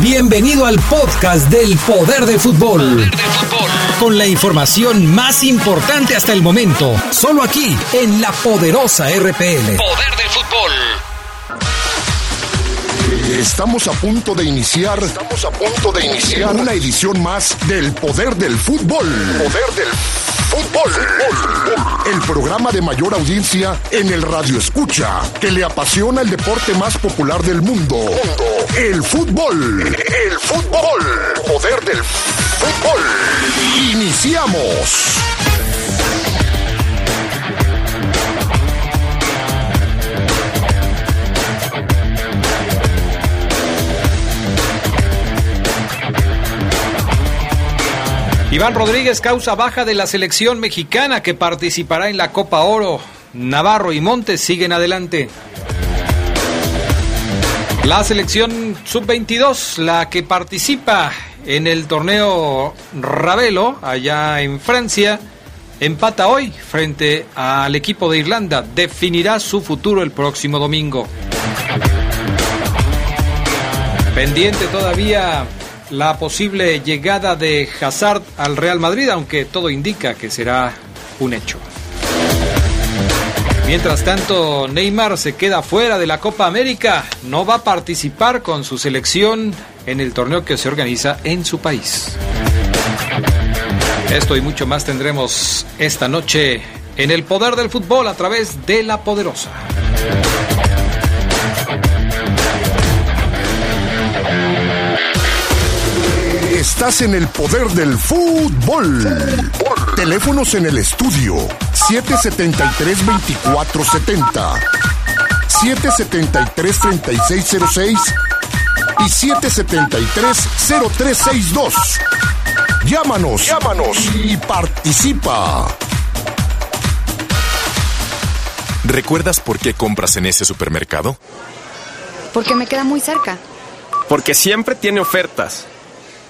Bienvenido al podcast del Poder de Fútbol. Con la información más importante hasta el momento, solo aquí en la poderosa RPL. Poder del fútbol. Estamos a punto de iniciar. Estamos a punto de iniciar una edición más del Poder del Fútbol. Poder del Fútbol. El programa de mayor audiencia en el Radio Escucha, que le apasiona el deporte más popular del mundo. El fútbol. El fútbol. Poder del Fútbol. Iniciamos. Iván Rodríguez causa baja de la selección mexicana que participará en la Copa Oro. Navarro y Montes siguen adelante. La selección sub-22, la que participa en el torneo Ravelo, allá en Francia, empata hoy frente al equipo de Irlanda. Definirá su futuro el próximo domingo. Pendiente todavía la posible llegada de Hazard al Real Madrid, aunque todo indica que será un hecho. Mientras tanto, Neymar se queda fuera de la Copa América. No va a participar con su selección en el torneo que se organiza en su país. Esto y mucho más tendremos esta noche en el poder del fútbol a través de la poderosa. Estás en el poder del fútbol. Teléfonos en el estudio 773-2470, 773-3606 y 773-0362. Llámanos, llámanos y participa. ¿Recuerdas por qué compras en ese supermercado? Porque me queda muy cerca. Porque siempre tiene ofertas.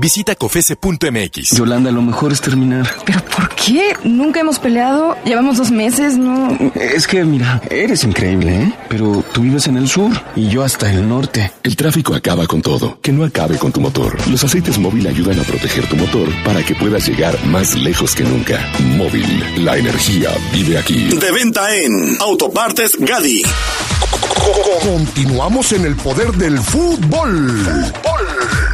Visita cofese.mx. Yolanda, lo mejor es terminar. ¿Pero por qué? Nunca hemos peleado. Llevamos dos meses, ¿no? Es que, mira, eres increíble, ¿eh? Pero tú vives en el sur y yo hasta el norte. El tráfico acaba con todo. Que no acabe con tu motor. Los aceites móvil ayudan a proteger tu motor para que puedas llegar más lejos que nunca. Móvil, la energía vive aquí. De venta en Autopartes Gadi. Continuamos en el poder del fútbol.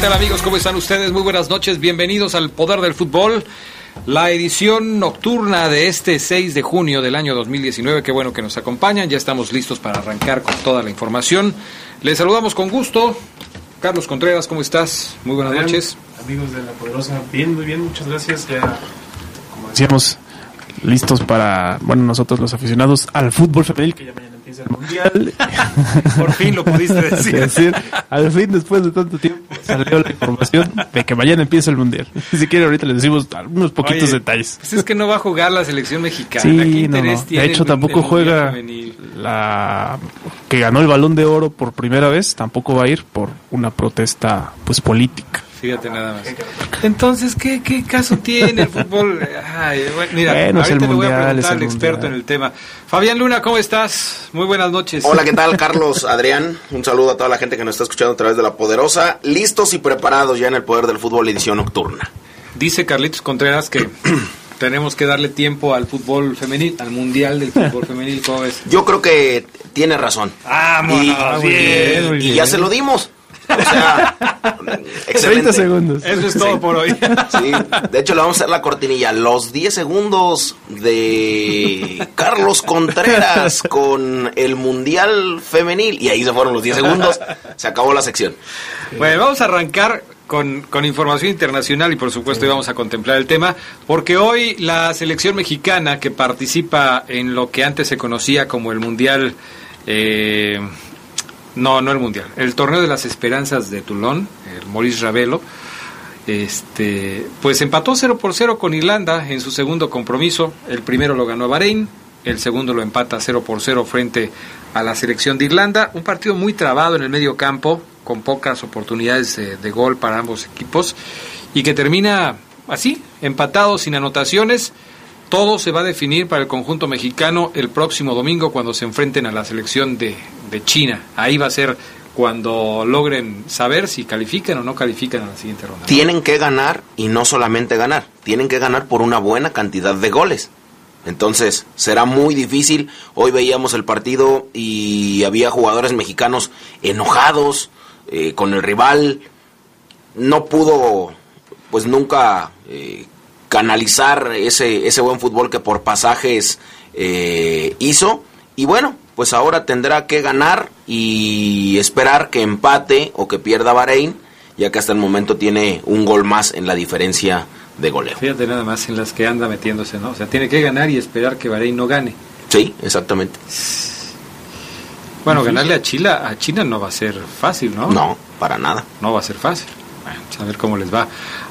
Tal amigos? ¿Cómo están ustedes? Muy buenas noches. Bienvenidos al Poder del Fútbol. La edición nocturna de este 6 de junio del año 2019. Qué bueno que nos acompañan. Ya estamos listos para arrancar con toda la información. Les saludamos con gusto. Carlos Contreras, ¿cómo estás? Muy buenas Adrián, noches. Amigos de La Poderosa, bien, muy bien, muchas gracias. Ya, como decíamos, listos para, bueno, nosotros los aficionados al fútbol femenil, que ya mañana empieza el mundial. Por fin lo pudiste decir. al fin, después de tanto tiempo, salió la información de que mañana empieza el mundial. Si quiere, ahorita les decimos unos poquitos Oye, detalles. Pues es que no va a jugar la selección mexicana. Sí, ¿Qué no, De hecho, el- tampoco el juega femenil? la que ganó el balón de oro por primera vez, tampoco va a ir por una protesta pues política. Fíjate nada más. Entonces, ¿qué, qué caso tiene el fútbol? Ay, bueno, mira, Bueno, ahorita el le voy a mundial, preguntar al experto mundial. en el tema. Fabián Luna, ¿cómo estás? Muy buenas noches. Hola, ¿qué tal? Carlos, Adrián. Un saludo a toda la gente que nos está escuchando a través de La Poderosa. Listos y preparados ya en el Poder del Fútbol edición nocturna. Dice Carlitos Contreras que tenemos que darle tiempo al fútbol femenil, al mundial del fútbol femenil, ¿cómo ves? Yo creo que tiene razón. Vámonos, y, bien, muy y bien. ya se lo dimos. O sea, 30 excelente. segundos. Eso es todo por hoy. Sí, de hecho le vamos a hacer la cortinilla. Los 10 segundos de Carlos Contreras con el Mundial Femenil. Y ahí se fueron los 10 segundos. Se acabó la sección. Bueno, vamos a arrancar con, con información internacional y por supuesto hoy vamos a contemplar el tema, porque hoy la selección mexicana que participa en lo que antes se conocía como el Mundial, eh, no, no el Mundial, el Torneo de las Esperanzas de Toulon, el Maurice Ravelo, este, pues empató 0 por 0 con Irlanda en su segundo compromiso, el primero lo ganó Bahrein, el segundo lo empata 0 por 0 frente a la selección de Irlanda, un partido muy trabado en el medio campo, con pocas oportunidades de, de gol para ambos equipos, y que termina así, empatado, sin anotaciones. Todo se va a definir para el conjunto mexicano el próximo domingo cuando se enfrenten a la selección de, de China. Ahí va a ser cuando logren saber si califican o no califican a la siguiente ronda. Tienen que ganar y no solamente ganar. Tienen que ganar por una buena cantidad de goles. Entonces, será muy difícil. Hoy veíamos el partido y había jugadores mexicanos enojados eh, con el rival. No pudo, pues nunca eh, canalizar ese, ese buen fútbol que por pasajes eh, hizo. Y bueno, pues ahora tendrá que ganar y esperar que empate o que pierda Bahrein, ya que hasta el momento tiene un gol más en la diferencia de goleo. Fíjate nada más en las que anda metiéndose, ¿no? O sea, tiene que ganar y esperar que Bahrein no gane. Sí, exactamente. Bueno, ganarle a Chile, a China no va a ser fácil, ¿no? No, para nada. No va a ser fácil. Bueno, vamos a ver cómo les va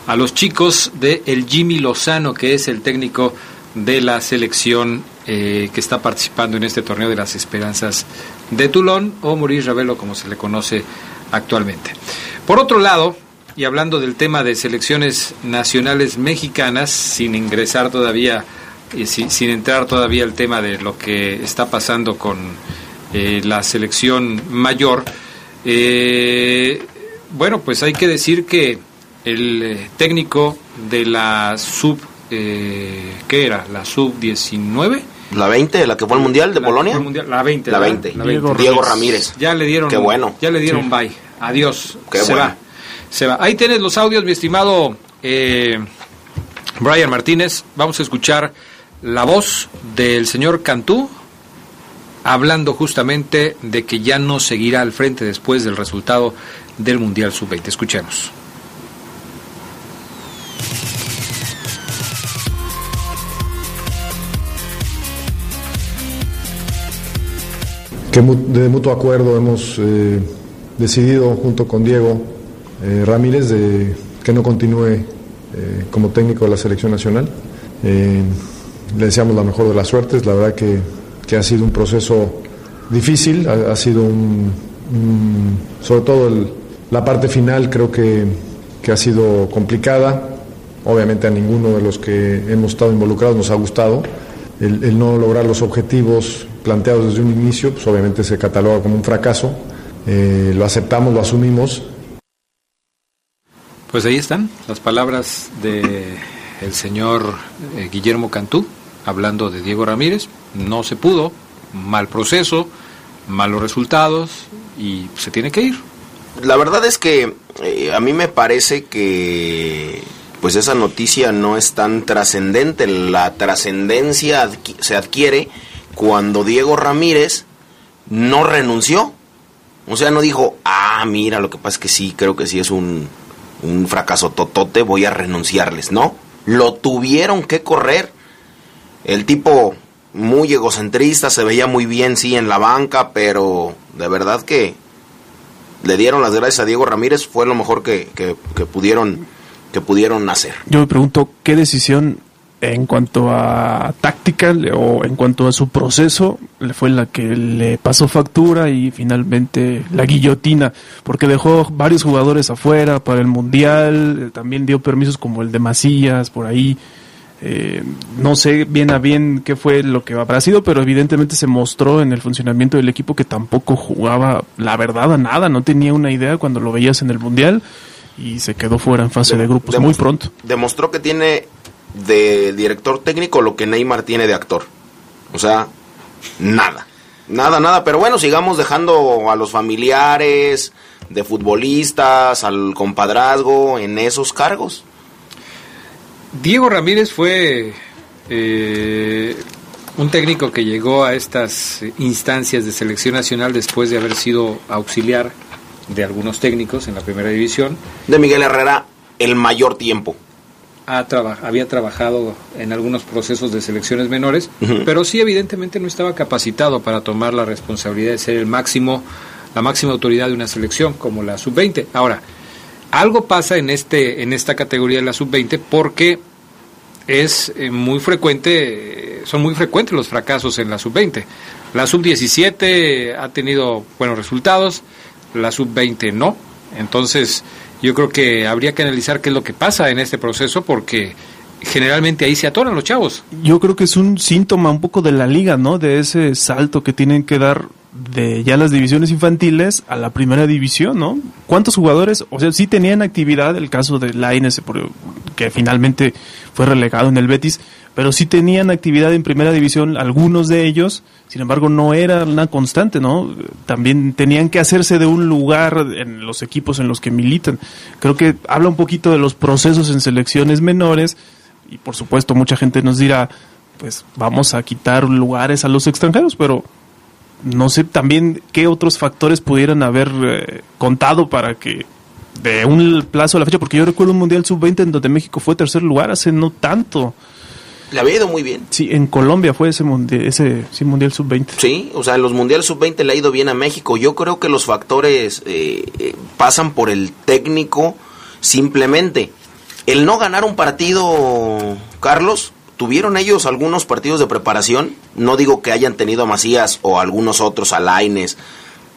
a los chicos de el Jimmy Lozano, que es el técnico de la selección eh, que está participando en este torneo de las esperanzas de Toulon o Maurice Ravelo, como se le conoce actualmente. Por otro lado, y hablando del tema de selecciones nacionales mexicanas, sin ingresar todavía, y sin, entrar todavía al tema de lo que está pasando con eh, la selección mayor, eh, bueno, pues hay que decir que el eh, técnico de la sub, eh, ¿qué era? La sub 19. La 20, la que fue al Mundial de La- Polonia. mundial, la 20. La ¿verdad? 20. La Diego, 20. Ramírez. Ya le dieron. Qué bueno. Ya le dieron Sí. bye. Adiós. Qué se bueno. va. Se va. Ahí tienes los audios, mi estimado eh, Brian Martínez. Vamos a escuchar la voz del señor Cantú hablando justamente de que ya no seguirá al frente después del resultado del Mundial Sub-20. Escuchemos. Que de mutuo acuerdo hemos eh, decidido junto con Diego eh, Ramírez que no continúe eh, como técnico de la selección nacional. Le deseamos la mejor de las suertes, la verdad que, que ha sido un proceso difícil, ha, sido un, sobre todo la parte final creo que, que ha sido complicada, obviamente a ninguno de los que hemos estado involucrados nos ha gustado. El, el no lograr los objetivos planteados desde un inicio, pues obviamente se cataloga como un fracaso. Eh, lo aceptamos, lo asumimos. Pues ahí están las palabras de el señor eh, Guillermo Cantú hablando de Diego Ramírez. No se pudo, mal proceso, malos resultados y se tiene que ir. La verdad es que eh, a mí me parece que pues esa noticia no es tan trascendente. La trascendencia se adquiere cuando Diego Ramírez no renunció. O sea, no dijo, ah, mira, lo que pasa es que sí, creo que sí es un, un fracaso totote, voy a renunciarles. No, lo tuvieron que correr. El tipo muy egocentrista, se veía muy bien, sí, en la banca, pero de verdad que le dieron las gracias a Diego Ramírez, fue lo mejor que- que pudieron que pudieron hacer. Yo me pregunto, ¿qué decisión en cuanto a táctica o en cuanto a su proceso, le fue la que le pasó factura y finalmente la guillotina, porque dejó varios jugadores afuera para el Mundial, también dio permisos como el de Macías, por ahí. Eh, no sé bien a bien qué fue lo que habrá sido, pero evidentemente se mostró en el funcionamiento del equipo que tampoco jugaba, la verdad, a nada, no tenía una idea cuando lo veías en el Mundial y se quedó fuera en fase de grupos muy pronto. Demostró que tiene de director técnico lo que Neymar tiene de actor. O sea, nada. Nada, nada. Pero bueno, sigamos dejando a los familiares de futbolistas, al compadrazgo en esos cargos. Diego Ramírez fue eh, un técnico que llegó a estas instancias de selección nacional después de haber sido auxiliar de algunos técnicos en la primera división. De Miguel Herrera el mayor tiempo había trabajado en algunos procesos de selecciones menores, pero sí evidentemente no estaba capacitado para tomar la responsabilidad de ser el máximo, la máxima autoridad de una selección como la sub-20. Ahora, algo pasa en este, en esta categoría de la sub-20 porque es eh, muy frecuente, son muy frecuentes los fracasos en la sub-20. La sub-17 ha tenido buenos resultados, la sub-20 no. Entonces, yo creo que habría que analizar qué es lo que pasa en este proceso porque generalmente ahí se atoran los chavos. Yo creo que es un síntoma un poco de la liga, ¿no? De ese salto que tienen que dar de ya las divisiones infantiles a la primera división, ¿no? ¿Cuántos jugadores, o sea, sí tenían actividad, el caso de Lainez, que finalmente fue relegado en el Betis, pero sí tenían actividad en primera división, algunos de ellos, sin embargo no era una constante, ¿no? También tenían que hacerse de un lugar en los equipos en los que militan. Creo que habla un poquito de los procesos en selecciones menores y por supuesto mucha gente nos dirá, pues vamos a quitar lugares a los extranjeros, pero no sé también qué otros factores pudieran haber eh, contado para que de un plazo a la fecha, porque yo recuerdo un Mundial Sub-20 en donde México fue tercer lugar hace no tanto. Le había ido muy bien. Sí, en Colombia fue ese, mundial, ese Mundial Sub-20. Sí, o sea, en los Mundiales Sub-20 le ha ido bien a México. Yo creo que los factores eh, eh, pasan por el técnico simplemente. El no ganar un partido, Carlos, tuvieron ellos algunos partidos de preparación. No digo que hayan tenido a Macías o algunos otros, a Laines,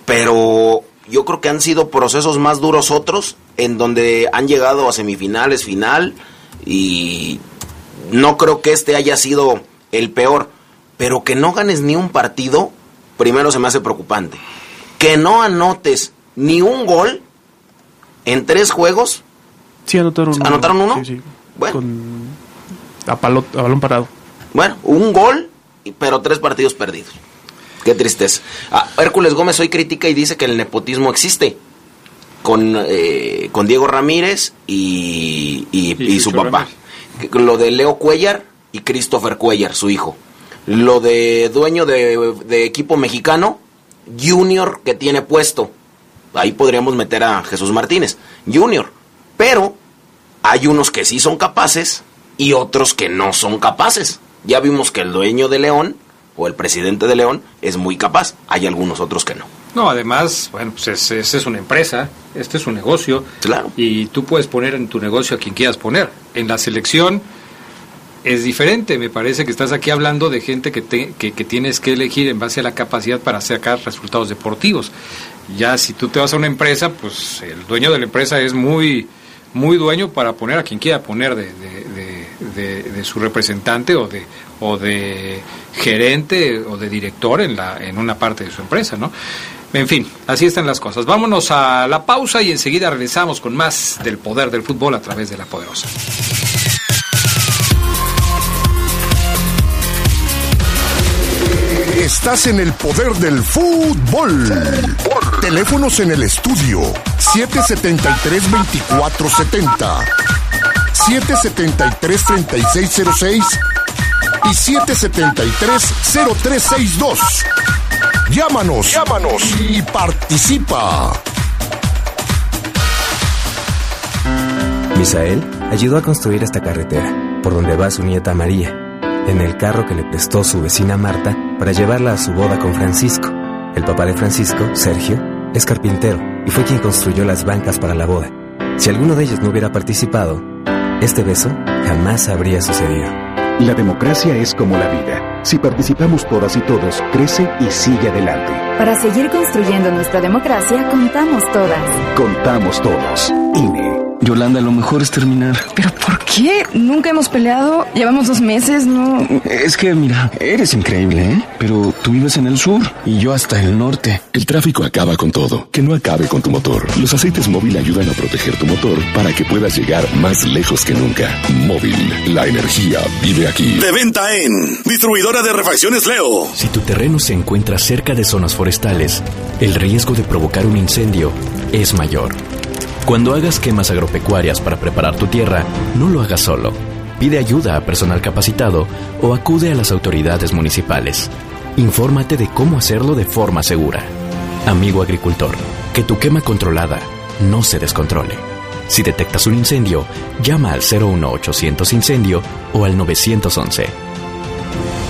pero yo creo que han sido procesos más duros otros, en donde han llegado a semifinales, final, y no creo que este haya sido el peor, pero que no ganes ni un partido, primero se me hace preocupante. Que no anotes ni un gol en tres juegos. Sí, anotaron uno. ¿Anotaron uno? Sí, sí. Bueno. a, balón parado. Bueno, un gol, pero tres partidos perdidos. Qué tristeza. Ah, Hércules Gómez hoy critica y dice que el nepotismo existe. Con, eh, con Diego Ramírez y, y, su papá lo de Leo Cuellar y Christopher Cuellar, su hijo. Lo de dueño de, equipo mexicano, Junior que tiene puesto. Ahí podríamos meter a Jesús Martínez, Junior. Pero hay unos que sí son capaces y otros que no son capaces. Ya vimos que el dueño de León o el presidente de León es muy capaz. Hay algunos otros que no. No, además, bueno, pues esa es, es, una empresa, este es un negocio. Claro. Y tú puedes poner en tu negocio a quien quieras poner. En la selección es diferente. Me parece que estás aquí hablando de gente que, te, que, tienes que elegir en base a la capacidad para sacar resultados deportivos. Ya si tú te vas a una empresa, pues el dueño de la empresa es muy, muy dueño para poner a quien quiera poner de, de, de su representante o de, o de gerente o de director en, la, en una parte de su empresa, ¿no? En fin, así están las cosas. Vámonos a la pausa y enseguida regresamos con más del poder del fútbol a través de la poderosa. Estás en el poder del fútbol. Teléfonos en el estudio 773-2470, 773-3606 y 773-0362. Llámanos, llámanos y participa. Misael ayudó a construir esta carretera, por donde va su nieta María, en el carro que le prestó su vecina Marta para llevarla a su boda con Francisco. El papá de Francisco, Sergio, es carpintero y fue quien construyó las bancas para la boda. Si alguno de ellos no hubiera participado, este beso jamás habría sucedido. La democracia es como la vida. Si participamos todas y todos, crece y sigue adelante. Para seguir construyendo nuestra democracia, contamos todas. Contamos todos. INE. Yolanda, lo mejor es terminar. ¿Pero por qué? Nunca hemos peleado. Llevamos dos meses, ¿no? Es que, mira, eres increíble, ¿eh? Pero tú vives en el sur y yo hasta el norte. El tráfico acaba con todo. Que no acabe con tu motor. Los aceites móvil ayudan a proteger tu motor para que puedas llegar más lejos que nunca. Móvil, la energía vive aquí. De venta en Distribuidora de Refacciones Leo. Si tu terreno se encuentra cerca de zonas forestales, el riesgo de provocar un incendio es mayor. Cuando hagas quemas agropecuarias para preparar tu tierra, no lo hagas solo. Pide ayuda a personal capacitado o acude a las autoridades municipales. Infórmate de cómo hacerlo de forma segura. Amigo agricultor, que tu quema controlada no se descontrole. Si detectas un incendio, llama al 01800 incendio o al 911.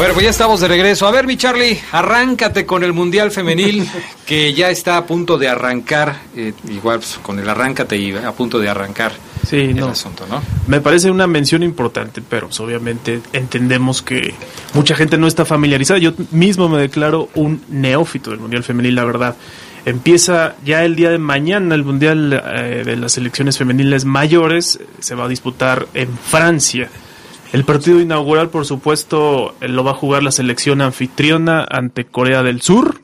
Bueno, pues ya estamos de regreso. A ver, mi Charlie, arráncate con el Mundial Femenil, que ya está a punto de arrancar, eh, igual pues, con el arráncate y a punto de arrancar sí, el no. asunto, ¿no? Me parece una mención importante, pero pues, obviamente entendemos que mucha gente no está familiarizada. Yo mismo me declaro un neófito del Mundial Femenil, la verdad. Empieza ya el día de mañana el Mundial eh, de las selecciones femeniles mayores. Se va a disputar en Francia. El partido inaugural, por supuesto, lo va a jugar la selección anfitriona ante Corea del Sur.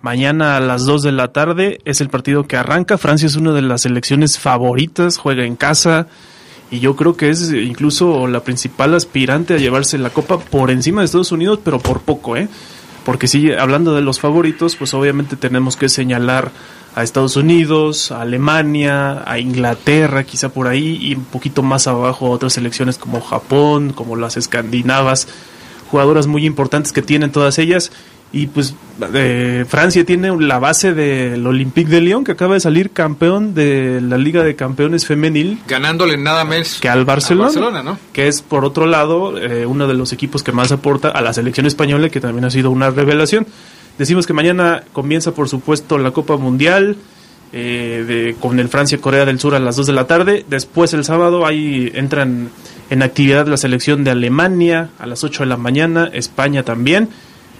Mañana a las 2 de la tarde es el partido que arranca. Francia es una de las selecciones favoritas, juega en casa y yo creo que es incluso la principal aspirante a llevarse la copa por encima de Estados Unidos, pero por poco, ¿eh? Porque si hablando de los favoritos, pues obviamente tenemos que señalar a Estados Unidos, a Alemania, a Inglaterra, quizá por ahí, y un poquito más abajo a otras selecciones como Japón, como las escandinavas, jugadoras muy importantes que tienen todas ellas. Y pues eh, Francia tiene la base del Olympique de Lyon, que acaba de salir campeón de la Liga de Campeones Femenil. Ganándole nada más que al Barcelona, al Barcelona ¿no? que es por otro lado eh, uno de los equipos que más aporta a la selección española, que también ha sido una revelación. Decimos que mañana comienza, por supuesto, la Copa Mundial eh, de, con el Francia-Corea del Sur a las 2 de la tarde. Después, el sábado, ahí entran en actividad la selección de Alemania a las 8 de la mañana, España también.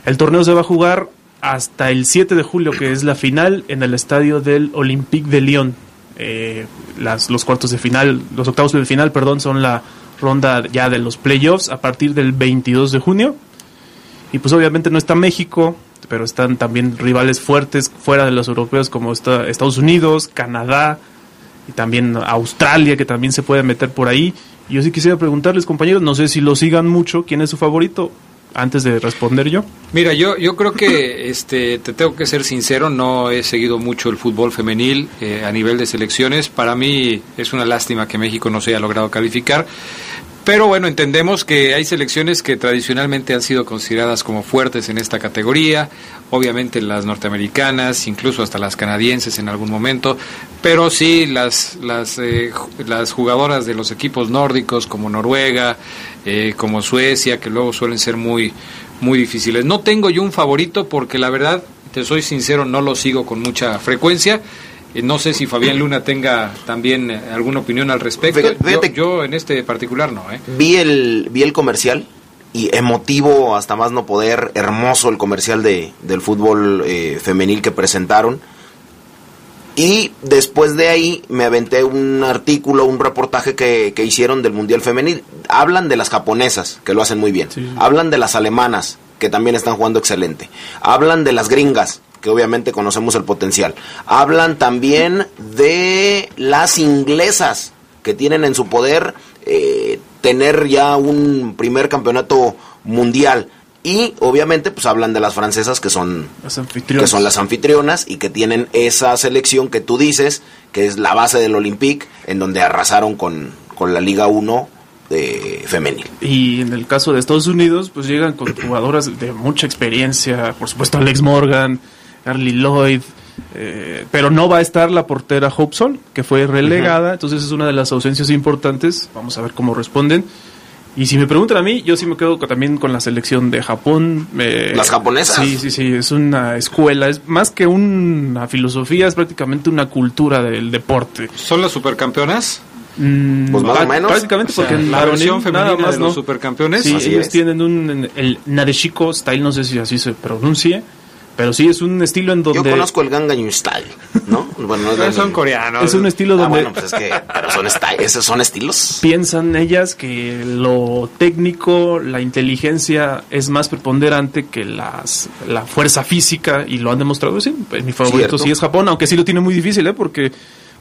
El torneo se va a jugar hasta el 7 de julio, que es la final, en el estadio del Olympique de Lyon. Eh, las, los cuartos de final, los octavos de final, perdón, son la ronda ya de los playoffs a partir del 22 de junio. Y pues obviamente no está México, pero están también rivales fuertes fuera de los europeos como está Estados Unidos, Canadá y también Australia que también se puede meter por ahí. Yo sí quisiera preguntarles, compañeros, no sé si lo sigan mucho, ¿quién es su favorito? Antes de responder yo. Mira, yo, yo creo que este, te tengo que ser sincero, no he seguido mucho el fútbol femenil eh, a nivel de selecciones. Para mí es una lástima que México no se haya logrado calificar. Pero bueno, entendemos que hay selecciones que tradicionalmente han sido consideradas como fuertes en esta categoría, obviamente las norteamericanas, incluso hasta las canadienses en algún momento, pero sí las, las, eh, las jugadoras de los equipos nórdicos como Noruega, eh, como Suecia, que luego suelen ser muy, muy difíciles. No tengo yo un favorito porque la verdad, te soy sincero, no lo sigo con mucha frecuencia. Eh, No sé si Fabián Luna tenga también eh, alguna opinión al respecto. Fíjate- yo, yo en este particular no, ¿eh? Vi el, vi el comercial y emotivo hasta más no poder, hermoso el comercial de, del fútbol eh, femenil que presentaron. Y después de ahí me aventé un artículo, un reportaje que, que hicieron del Mundial Femenil. Hablan de las japonesas, que lo hacen muy bien. Hablan de las alemanas, que también están jugando excelente. Hablan de las gringas, que obviamente conocemos el potencial. Hablan también de las inglesas, que tienen en su poder eh, tener ya un primer campeonato mundial. Y obviamente pues hablan de las francesas que son, Las que son las anfitrionas y que tienen esa selección que tú dices, que es la base del Olympique, en donde arrasaron con, con la Liga 1 de femenil. Y en el caso de Estados Unidos, pues llegan con jugadoras de mucha experiencia, por supuesto Alex Morgan, Carly Lloyd, eh, pero no va a estar la portera Hope Sol, que fue relegada, entonces es una de las ausencias importantes, vamos a ver cómo responden. Y si me preguntan a mí, yo sí me quedo también con la selección de Japón. eh, Las japonesas. Sí, sí, sí, es una escuela, es más que una filosofía, es prácticamente una cultura del deporte. ¿Son las supercampeonas? Mm, Pues más o menos. Prácticamente O sea, porque en la varonil versión femenina nada más, de ¿no? los supercampeones. Sí, Así ellos es. tienen un el Nadeshiko style, no sé si así se pronuncie, pero sí es un estilo en donde Yo conozco el Gangnam Style, ¿no? Bueno, no es Pero son coreanos. es un estilo Ah, donde bueno, pues es que, pero son, esti- esos son estilos. piensan ellas que lo técnico, la inteligencia es más preponderante que las la fuerza física y lo han demostrado, sí. pues, mi favorito Cierto. sí es Japón, aunque sí lo tiene muy difícil, ¿eh? Porque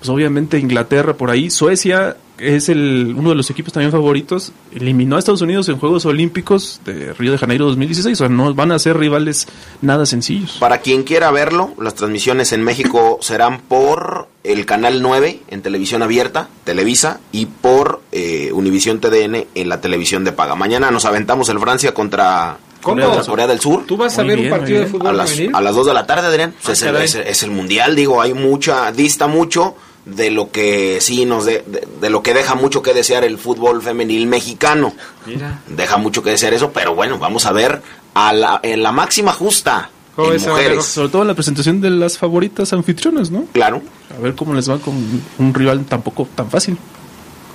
pues obviamente Inglaterra por ahí, Suecia es el uno de los equipos también favoritos, eliminó a Estados Unidos en Juegos Olímpicos de Río de Janeiro 2016, o sea, no van a ser rivales nada sencillos. Para quien quiera verlo, las transmisiones en México serán por el canal 9 en televisión abierta, Televisa, y por eh, Univisión TDN en la televisión de paga. Mañana nos aventamos el Francia contra ¿Cómo? Corea, del Sur. ¿Tú vas a Muy ver bien, un partido de fútbol A las, a las 2 de la tarde, Adrián. Pues Ah, es, el, caray. es, el- es el mundial, digo, hay mucha, dista mucho de lo que sí nos de, de, de lo que deja mucho que desear el fútbol femenil mexicano. Mira. Deja mucho que desear eso, pero bueno, vamos a ver a la, en la máxima justa ¿Cómo en mujeres. Sobre todo en la presentación de las favoritas anfitrionas, ¿no? Claro. A ver cómo les va con un rival tampoco tan fácil.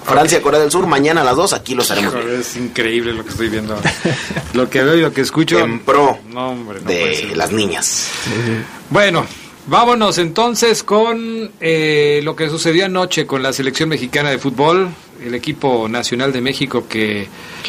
Francia, Corea del Sur, mañana a las 2, aquí lo estaremos es increíble lo que estoy viendo. lo que veo y lo que escucho. En pro No, hombre, no puede de las niñas. Bueno, vámonos entonces con eh, lo que sucedió anoche con la selección mexicana de fútbol, el equipo nacional de México que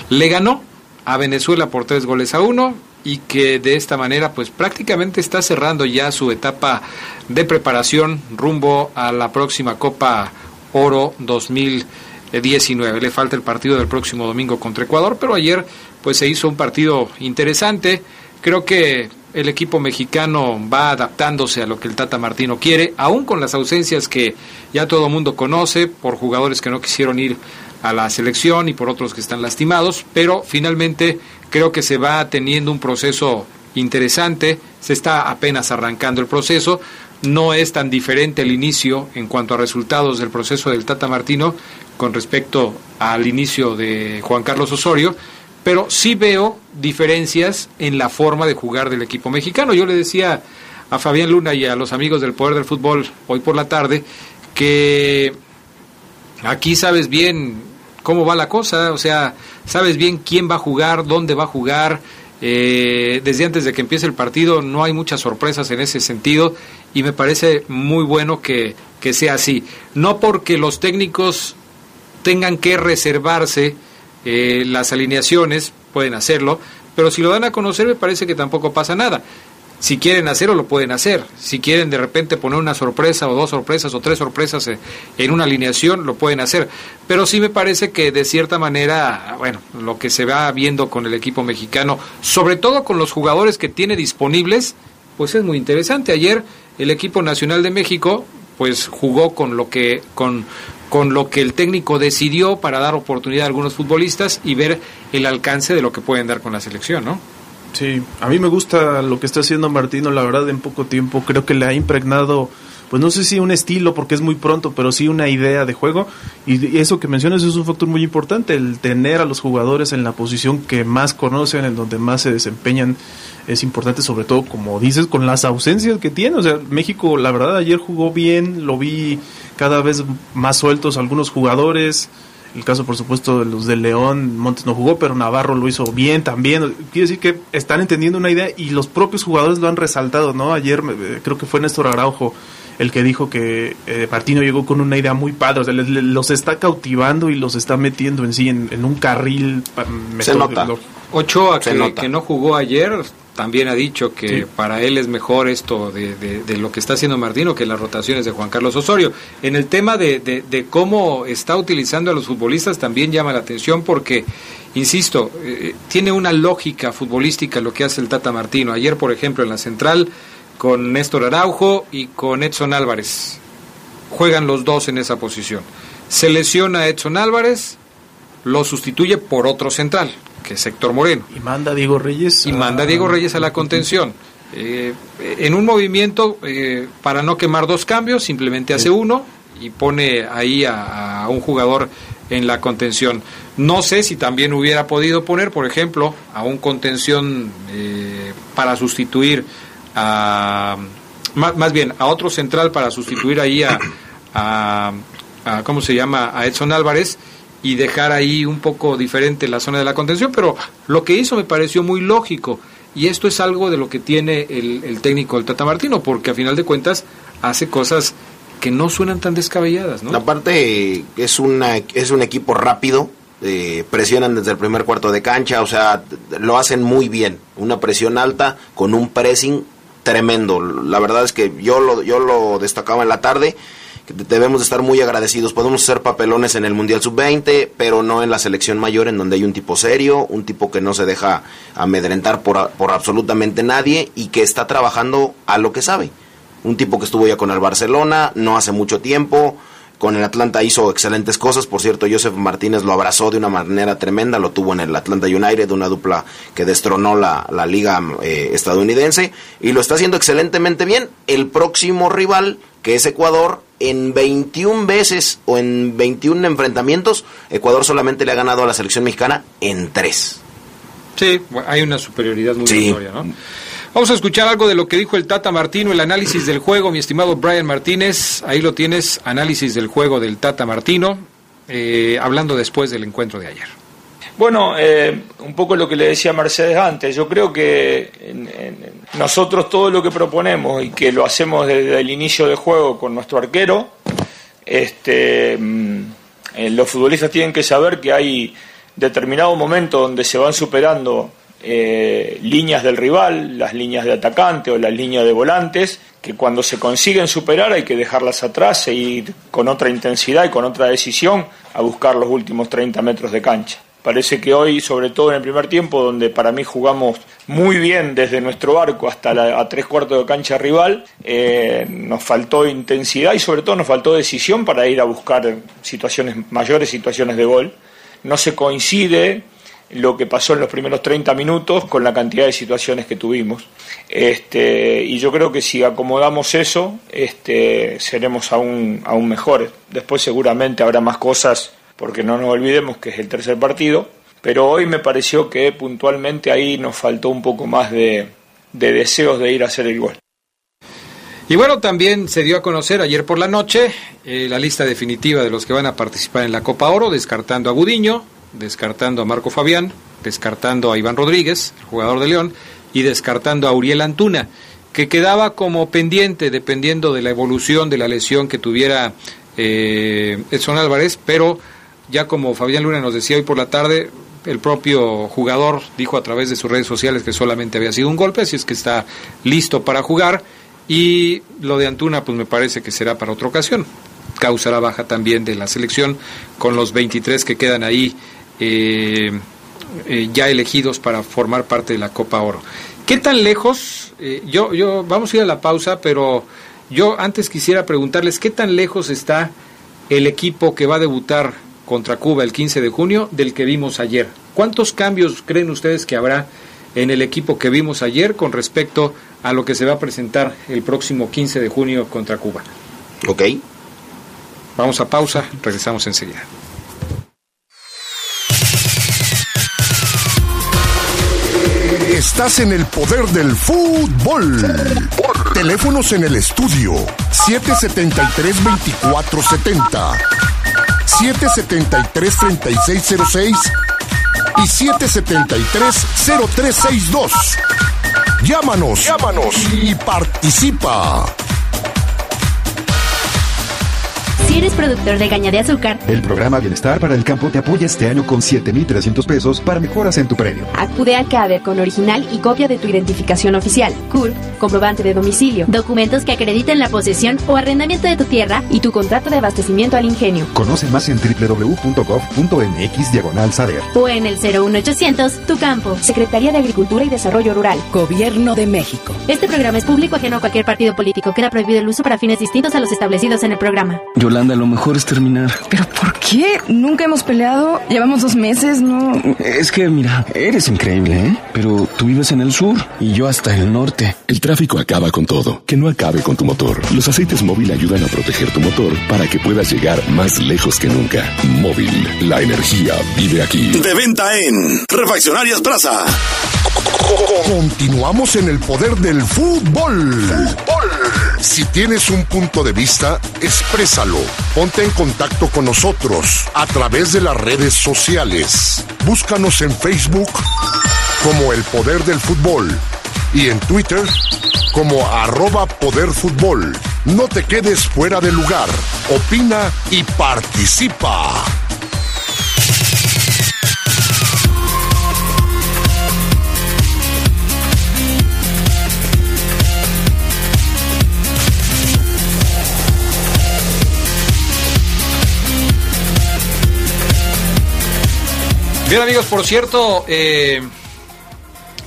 le ganó a Venezuela por tres goles a uno y que de esta manera pues prácticamente está cerrando ya su etapa de preparación rumbo a la próxima Copa Oro 2019. Le falta el partido del próximo domingo contra Ecuador, pero ayer pues se hizo un partido interesante. Creo que el equipo mexicano va adaptándose a lo que el Tata Martino quiere, aún con las ausencias que ya todo el mundo conoce por jugadores que no quisieron ir a la selección y por otros que están lastimados, pero finalmente creo que se va teniendo un proceso interesante, se está apenas arrancando el proceso, no es tan diferente el inicio en cuanto a resultados del proceso del Tata Martino con respecto al inicio de Juan Carlos Osorio, pero sí veo diferencias en la forma de jugar del equipo mexicano. Yo le decía a Fabián Luna y a los amigos del Poder del Fútbol hoy por la tarde que aquí sabes bien cómo va la cosa, o sea, sabes bien quién va a jugar, dónde va a jugar. eh, desde antes de que empiece el partido no hay muchas sorpresas en ese sentido y me parece muy bueno que, que sea así. No porque los técnicos tengan que reservarse eh, las alineaciones, pueden hacerlo, pero si lo dan a conocer me parece que tampoco pasa nada. Si quieren hacerlo, lo pueden hacer. Si quieren de repente poner una sorpresa o dos sorpresas o tres sorpresas eh, en una alineación, lo pueden hacer. Pero sí me parece que de cierta manera, bueno, lo que se va viendo con el equipo mexicano, sobre todo con los jugadores que tiene disponibles, pues es muy interesante. Ayer el equipo nacional de México pues jugó con lo que con con lo que el técnico decidió para dar oportunidad a algunos futbolistas y ver el alcance de lo que pueden dar con la selección, ¿no? Sí, a mí me gusta lo que está haciendo Martino, la verdad, en poco tiempo. Creo que le ha impregnado, pues no sé si un estilo, porque es muy pronto, pero sí una idea de juego. Y eso que mencionas es un factor muy importante, el tener a los jugadores en la posición que más conocen, en donde más se desempeñan, es importante, sobre todo, como dices, con las ausencias que tiene. O sea, México, la verdad, ayer jugó bien, lo vi cada vez más sueltos algunos jugadores. El caso, por supuesto, de los de León, Montes no jugó, pero Navarro lo hizo bien también. Quiere decir que están entendiendo una idea y los propios jugadores lo han resaltado, ¿no? Ayer eh, creo que fue Néstor Araujo el que dijo que eh, Martino llegó con una idea muy padre, o sea, los está cautivando y los está metiendo en sí en, un carril. Se nota. Ochoa, que, que no jugó ayer, también ha dicho que para él es mejor esto de, de, lo que está haciendo Martino que las rotaciones de Juan Carlos Osorio. En el tema de, de cómo está utilizando a los futbolistas también llama la atención porque, insisto, eh, tiene una lógica futbolística lo que hace el Tata Martino. Ayer, por ejemplo, en la central con Néstor Araujo y con Edson Álvarez. Juegan los dos en esa posición. Se lesiona a Edson Álvarez, lo sustituye por otro central, que es Héctor Moreno. Y manda a Diego Reyes. Y manda a Diego Reyes a la contención. Eh, en un movimiento eh, para no quemar dos cambios, simplemente hace uno y pone ahí a, un jugador en la contención. No sé si también hubiera podido poner, por ejemplo, a un contención eh, para sustituir a. Más, más, bien, a otro central para sustituir ahí a, a, a. ¿Cómo se llama? A Edson Álvarez y dejar ahí un poco diferente la zona de la contención, pero lo que hizo me pareció muy lógico. Y esto es algo de lo que tiene el, técnico del Tata Martino, porque a final de cuentas hace cosas que no suenan tan descabelladas, ¿no? Aparte es una es un equipo rápido, eh, presionan desde el primer cuarto de cancha, o sea, lo hacen muy bien, una presión alta con un pressing tremendo. La verdad es que yo lo yo lo destacaba en la tarde debemos estar muy agradecidos. Podemos ser papelones en el Mundial Sub-20, pero no en la selección mayor, en donde hay un tipo serio, un tipo que no se deja amedrentar por, por absolutamente nadie y que está trabajando a lo que sabe. Un tipo que estuvo ya con el Barcelona no hace mucho tiempo, con el Atlanta hizo excelentes cosas. Por cierto, Joseph Martínez lo abrazó de una manera tremenda. Lo tuvo en el Atlanta United, una dupla que destronó la, la liga eh, estadounidense. Y lo está haciendo excelentemente bien. El próximo rival, que es Ecuador, en 21 veces o en 21 enfrentamientos, Ecuador solamente le ha ganado a la selección mexicana en 3. Sí, hay una superioridad muy sí. ¿no? Vamos a escuchar algo de lo que dijo el Tata Martino, el análisis del juego, mi estimado Brian Martínez. Ahí lo tienes, análisis del juego del Tata Martino, eh, hablando después del encuentro de ayer. Bueno, eh, un poco lo que le decía Mercedes antes, yo creo que nosotros todo lo que proponemos y que lo hacemos desde el inicio del juego con nuestro arquero, este, mm, eh, los futbolistas tienen que saber que hay determinado momento donde se van superando eh, líneas del rival, las líneas de atacante o las líneas de volantes, que cuando se consiguen superar hay que dejarlas atrás e ir con otra intensidad y con otra decisión a buscar los últimos 30 metros de cancha. Parece que hoy, sobre todo en el primer tiempo, donde para mí jugamos muy bien desde nuestro arco hasta la, a tres cuartos de cancha rival, eh, nos faltó intensidad y sobre todo nos faltó decisión para ir a buscar situaciones mayores, situaciones de gol. No se coincide lo que pasó en los primeros 30 minutos con la cantidad de situaciones que tuvimos. Este, y yo creo que si acomodamos eso, este, seremos aún, aún mejores. Después seguramente habrá más cosas, porque no nos olvidemos que es el tercer partido, pero hoy me pareció que puntualmente ahí nos faltó un poco más de, deseos de ir a hacer el gol. Y bueno, también se dio a conocer ayer por la noche eh, la lista definitiva de los que van a participar en la Copa Oro, descartando a Gudiño, descartando a Marco Fabián, descartando a Iván Rodríguez, jugador de León, y descartando a Uriel Antuna, que quedaba como pendiente dependiendo de la evolución de la lesión que tuviera eh, Edson Álvarez, pero ya como Fabián Luna nos decía hoy por la tarde, el propio jugador dijo a través de sus redes sociales que solamente había sido un golpe, así es que está listo para jugar. Y lo de Antuna, pues me parece que será para otra ocasión. Causa la baja también de la selección con los 23 que quedan ahí eh, eh, ya elegidos para formar parte de la Copa Oro. ¿Qué tan lejos? Eh, yo, yo, vamos a ir a la pausa, pero yo antes quisiera preguntarles qué tan lejos está el equipo que va a debutar contra Cuba el 15 de junio del que vimos ayer. ¿Cuántos cambios creen ustedes que habrá en el equipo que vimos ayer con respecto a lo que se va a presentar el próximo 15 de junio contra Cuba? Ok. Vamos a pausa, regresamos enseguida. Estás en el poder del fútbol. Teléfonos en el estudio 773-2470 773-3606 y 773-0362. Llámanos, llámanos y participa. Si eres productor de caña de azúcar, el programa Bienestar para el Campo te apoya este año con 7,300 pesos para mejoras en tu premio. Acude a CADER con original y copia de tu identificación oficial, CURP, comprobante de domicilio, documentos que acrediten la posesión o arrendamiento de tu tierra y tu contrato de abastecimiento al ingenio. Conoce más en www.gov.mx diagonal saber. O en el 01800 Tu Campo, Secretaría de Agricultura y Desarrollo Rural. Gobierno de México. Este programa es público ajeno a cualquier partido político. Queda prohibido el uso para fines distintos a los establecidos en el programa. Yolanda, lo mejor es terminar. ¿Pero por qué? Nunca hemos peleado. Llevamos dos meses, ¿no? Es que, mira, eres increíble, ¿eh? Pero tú vives en el sur y yo hasta el norte. El tráfico acaba con todo. Que no acabe con tu motor. Los aceites móvil ayudan a proteger tu motor para que puedas llegar más lejos que nunca. Móvil, la energía vive aquí. De venta en Refaccionarias Plaza. Continuamos en el poder del fútbol. Si tienes un punto de vista, exprésalo. Ponte en contacto con nosotros a través de las redes sociales. Búscanos en Facebook como El Poder del Fútbol y en Twitter como arroba Poder Fútbol. No te quedes fuera de lugar. Opina y participa. Bien amigos, por cierto, eh,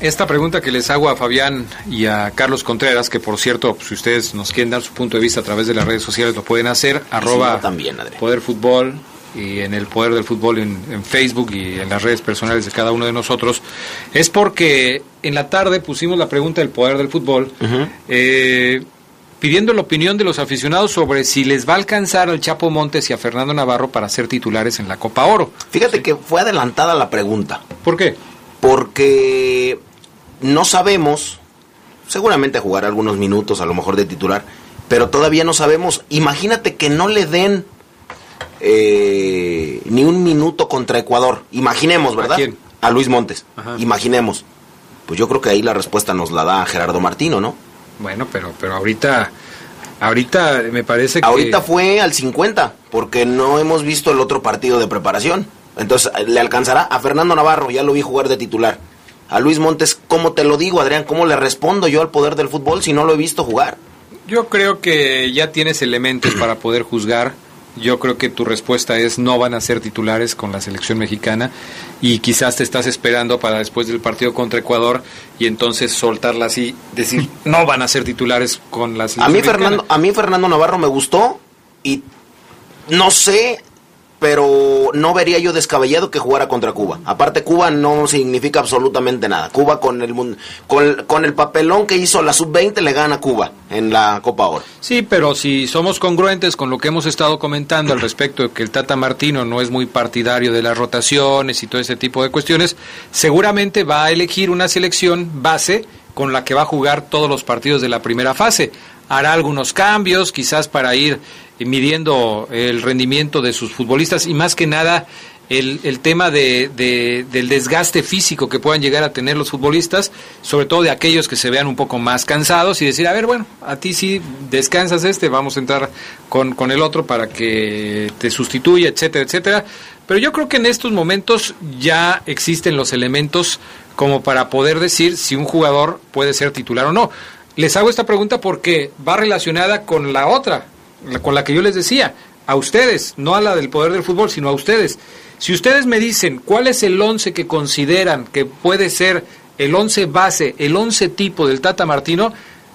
esta pregunta que les hago a Fabián y a Carlos Contreras, que por cierto, si ustedes nos quieren dar su punto de vista a través de las redes sociales, lo pueden hacer, arroba también, Poder Fútbol y en el Poder del Fútbol en, en, Facebook y en las redes personales de cada uno de nosotros, es porque en la tarde pusimos la pregunta del Poder del Fútbol. Uh -huh. eh, pidiendo la opinión de los aficionados sobre si les va a alcanzar al Chapo Montes y a Fernando Navarro para ser titulares en la Copa Oro. Fíjate sí. que fue adelantada la pregunta. ¿Por qué? Porque no sabemos, seguramente jugará algunos minutos a lo mejor de titular, pero todavía no sabemos. Imagínate que no le den eh, ni un minuto contra Ecuador. Imaginemos, ¿verdad? ¿A quién? A Luis Montes. Ajá. Imaginemos. Pues yo creo que ahí la respuesta nos la da Gerardo Martino, ¿no? Bueno, pero, pero ahorita, ahorita me parece que... Ahorita fue al 50, porque no hemos visto el otro partido de preparación. Entonces, ¿le alcanzará? A Fernando Navarro, ya lo vi jugar de titular. A Luis Montes, ¿cómo te lo digo, Adrián? ¿Cómo le respondo yo al poder del fútbol si no lo he visto jugar? Yo creo que ya tienes elementos para poder juzgar. Yo creo que tu respuesta es no van a ser titulares con la selección mexicana y quizás te estás esperando para después del partido contra Ecuador y entonces soltarla así, decir no van a ser titulares con la selección a mí mexicana. Fernando a mí Fernando Navarro me gustó y no sé pero no vería yo descabellado que jugara contra Cuba. Aparte, Cuba no significa absolutamente nada. Cuba con el con, con el papelón que hizo la sub-20 le gana a Cuba en la Copa Oro. Sí, pero si somos congruentes con lo que hemos estado comentando al respecto de que el Tata Martino no es muy partidario de las rotaciones y todo ese tipo de cuestiones, seguramente va a elegir una selección base con la que va a jugar todos los partidos de la primera fase. Hará algunos cambios, quizás para ir midiendo el rendimiento de sus futbolistas y más que nada el, el tema de, de, del desgaste físico que puedan llegar a tener los futbolistas, sobre todo de aquellos que se vean un poco más cansados y decir, a ver, bueno, a ti sí descansas este, vamos a entrar con, con el otro para que te sustituya, etcétera, etcétera. Pero yo creo que en estos momentos ya existen los elementos como para poder decir si un jugador puede ser titular o no. Les hago esta pregunta porque va relacionada con la otra, con la que yo les decía, a ustedes, no a la del poder del fútbol, sino a ustedes. Si ustedes me dicen cuál es el 11 que consideran que puede ser el 11 base, el 11 tipo del Tata Martino,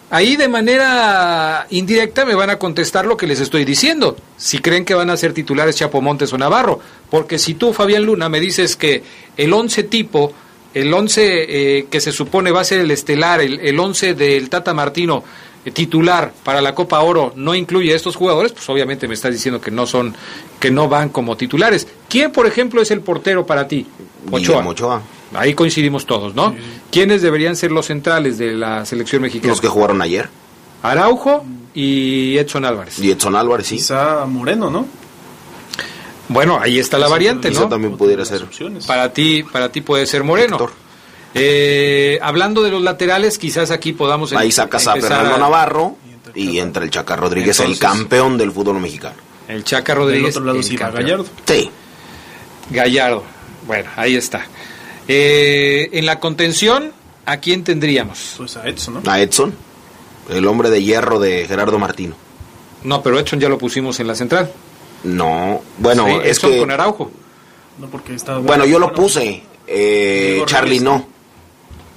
ahí de manera indirecta me van a contestar lo que les estoy diciendo. Si creen que van a ser titulares Chapo Montes o Navarro. Porque si tú, Fabián Luna, me dices que el 11 tipo, el 11 eh, que se supone va a ser el estelar, el, el 11 del Tata Martino, titular para la Copa Oro no incluye a estos jugadores, pues obviamente me estás diciendo que no son, que no van como titulares. ¿Quién, por ejemplo, es el portero para ti? Ochoa. Ochoa. Ahí coincidimos todos, ¿no? Sí. ¿Quiénes deberían ser los centrales de la selección mexicana? Los que jugaron ayer. Araujo y Edson Álvarez. Y Edson Álvarez, sí. Quizá Moreno, ¿no? Bueno, ahí está la variante, ¿no? Eso también pudiera ser. Para ti, para ti puede ser Moreno. Eh, hablando de los laterales, quizás aquí podamos Ahí sacas a Fernando Navarro y entra el Chaca Rodríguez, el campeón del fútbol mexicano. El Chaca Rodríguez. Del otro lado el sí va. Gallardo. Sí. Gallardo. Bueno, ahí está. Eh, en la contención, ¿a quién tendríamos? Pues a Edson, ¿no? A Edson, el hombre de hierro de Gerardo Martino. No, pero Edson ya lo pusimos en la central. No, bueno, Sí, es Edson que... con Araujo. No, porque está... Bueno, yo lo puse, eh, Charlie no.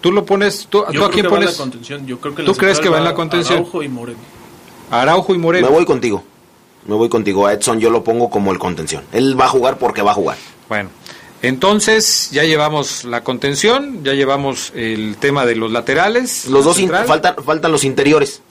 Tú lo pones, tú, Yo ¿tú creo a quién que va en pones? la contención. Yo creo que ¿Tú crees que va en la contención? Araujo y Moreno. Araujo y Moreno. Me voy contigo. Me voy contigo. A Edson yo lo pongo como el contención. Él va a jugar porque va a jugar. Bueno, entonces ya llevamos la contención, ya llevamos el tema de los laterales. Los dos in- faltan, faltan los interiores.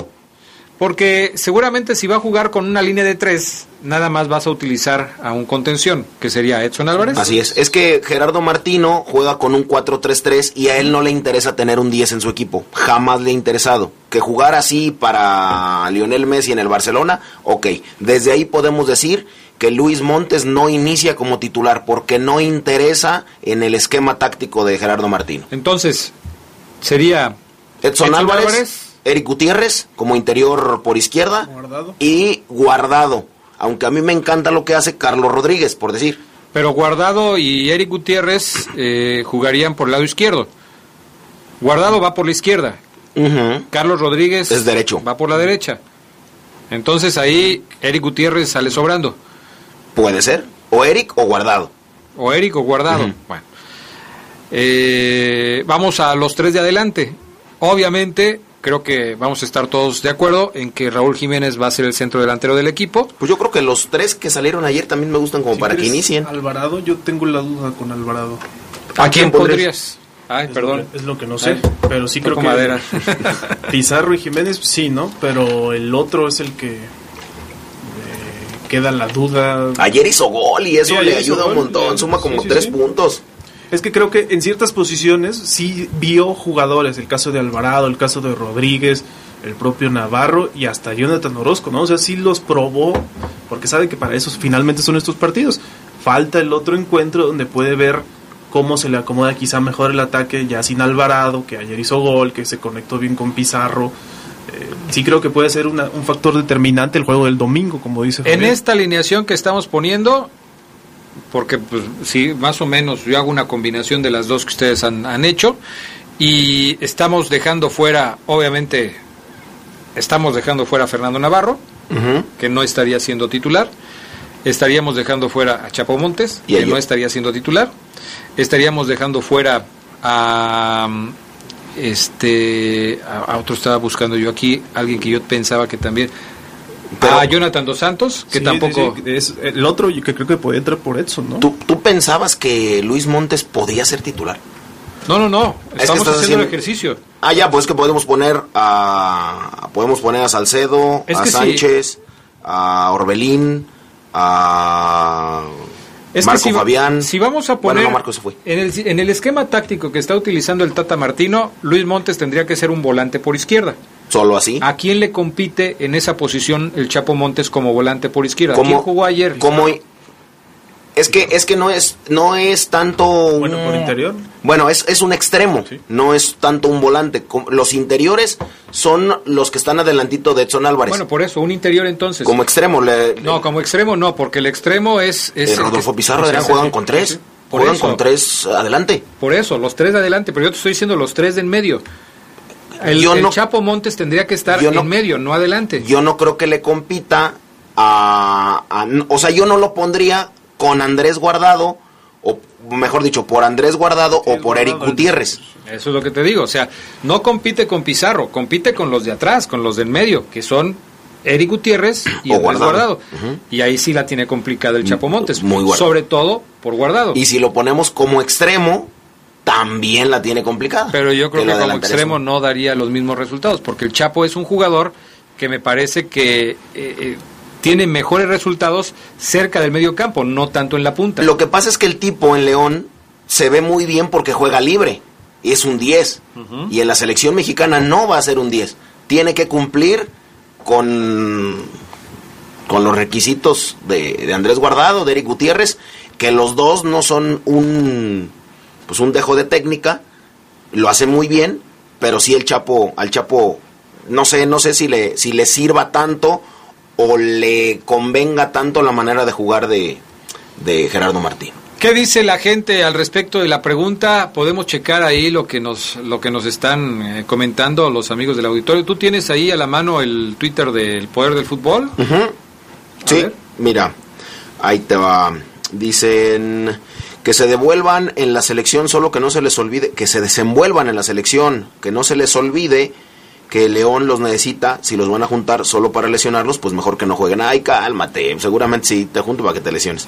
Porque seguramente si va a jugar con una línea de tres, nada más vas a utilizar a un contención, que sería Edson Álvarez. Así es. Es que Gerardo Martino juega con un 4-3-3 y a él no le interesa tener un 10 en su equipo. Jamás le ha interesado. Que jugar así para Lionel Messi en el Barcelona, ok. Desde ahí podemos decir que Luis Montes no inicia como titular porque no interesa en el esquema táctico de Gerardo Martino. Entonces, sería Edson, Edson Álvarez, Álvarez. Eric Gutiérrez como interior por izquierda Guardado. y Guardado. Aunque a mí me encanta lo que hace Carlos Rodríguez, por decir. Pero Guardado y Eric Gutiérrez eh, jugarían por el lado izquierdo. Guardado va por la izquierda. Carlos Rodríguez Es derecho. va por la derecha. Entonces ahí Eric Gutiérrez sale sobrando. Puede ser. O Eric o Guardado. O Eric o Guardado. Bueno. Eh, vamos a los tres de adelante. Obviamente, creo que vamos a estar todos de acuerdo en que Raúl Jiménez va a ser el centro delantero del equipo. Pues yo creo que los tres que salieron ayer también me gustan como Si para que inicien. Alvarado, yo tengo la duda con Alvarado. ¿A, quién pondrías? pondrías? Ay, Es perdón. Lo que, es lo que no sé, Ay, pero sí creo que madera. Pizarro y Jiménez sí, ¿no? Pero el otro es el que eh, queda la duda. Ayer hizo gol y eso Sí, le ayuda un montón. Suma como sí, sí, tres sí. puntos. Es que creo que en ciertas posiciones sí vio jugadores, el caso de Alvarado, el caso de Rodríguez, el propio Navarro y hasta Jonathan Orozco, ¿no? O sea, sí los probó, porque sabe que para eso finalmente son estos partidos. Falta el otro encuentro donde puede ver cómo se le acomoda quizá mejor el ataque ya sin Alvarado, que ayer hizo gol, que se conectó bien con Pizarro. Eh, sí creo que puede ser una- un factor determinante el juego del domingo, como dice En esta alineación que estamos poniendo, porque pues sí, más o menos yo hago una combinación de las dos que ustedes han, han hecho y estamos dejando fuera, obviamente, estamos dejando fuera a Fernando Navarro, que no estaría siendo titular. Estaríamos dejando fuera a Chapo Montes, Y que no estaría siendo titular. Estaríamos dejando fuera a este a, a otro estaba buscando yo aquí, alguien que yo pensaba que también Pero- a Jonathan dos Santos, que Sí, tampoco sí, es el otro yo que creo que puede entrar por Edson, ¿no? ¿Tú, tú pensabas que Luis Montes podía ser titular? No, no, no, estamos haciendo el ejercicio. Ah, ya, pues que podemos poner a. Podemos poner a Salcedo, Es a sí. Sánchez, a Orbelín, a. Es Marco que si, va- Fabián. si vamos a Bueno, poner no, Marco se fue. en el en el esquema táctico que está utilizando el Tata Martino, Luis Montes tendría que ser un volante por izquierda. Solo así. ¿A quién le compite en esa posición el Chapo Montes como volante por izquierda? ¿Cómo- ¿Quién jugó ayer? Como. Es que, es que no es, no es tanto. Bueno, por interior. Bueno, es, es un extremo, no es tanto un volante. Los interiores son los que están adelantito de Edson Álvarez. Bueno, por eso, un interior entonces. como extremo, le, no, como extremo no, porque el extremo es... es eh, el Rodolfo Pizarro, el- juegan con tres. Por Juegan eso. con tres adelante. Por eso, los tres de adelante, pero yo te estoy diciendo los tres de en medio. El, Yo el no- Chapo Montes tendría que estar en no- medio, no adelante. Yo no creo que le compita a, a- O sea, yo no lo pondría con Andrés Guardado, o mejor dicho, por Andrés Guardado o por Eric Gutiérrez. Eso es lo que te digo, o sea, no compite con Pizarro, compite con los de atrás, con los del medio, que son Eric Gutiérrez y O Andrés Guardado. Y ahí sí la tiene complicada el Chapo Montes, muy Guardado. sobre todo por Guardado. Y si lo ponemos como extremo, también la tiene complicada. Pero yo creo Que que como extremo no daría los mismos resultados, porque el Chapo es un jugador que me parece que eh, eh, tiene mejores resultados cerca del medio campo, no tanto en la punta. Lo que pasa es que el tipo en León se ve muy bien porque juega libre. Es un 10. Y en la selección mexicana no va a ser un 10. Tiene que cumplir con, con los requisitos de, de Andrés Guardado, de Eric Gutiérrez, que los dos no son un pues un dejo de técnica, lo hace muy bien, pero sí el Chapo, al Chapo, no sé, no sé si le, si le sirva tanto o le convenga tanto la manera de jugar de, de Gerardo Martín. ¿Qué dice la gente al respecto de la pregunta? Podemos checar ahí lo que nos lo que nos están eh, comentando los amigos del auditorio. ¿Tú tienes ahí a la mano el Twitter del Poder del Fútbol? Sí, mira, ahí te va. Dicen que se devuelvan en la selección, solo que no se les olvide, que se desenvuelvan en la selección, que no se les olvide que León los necesita, si los van a juntar solo para lesionarlos, pues mejor que no jueguen. Ay, cálmate, seguramente sí, te junto para que te lesiones.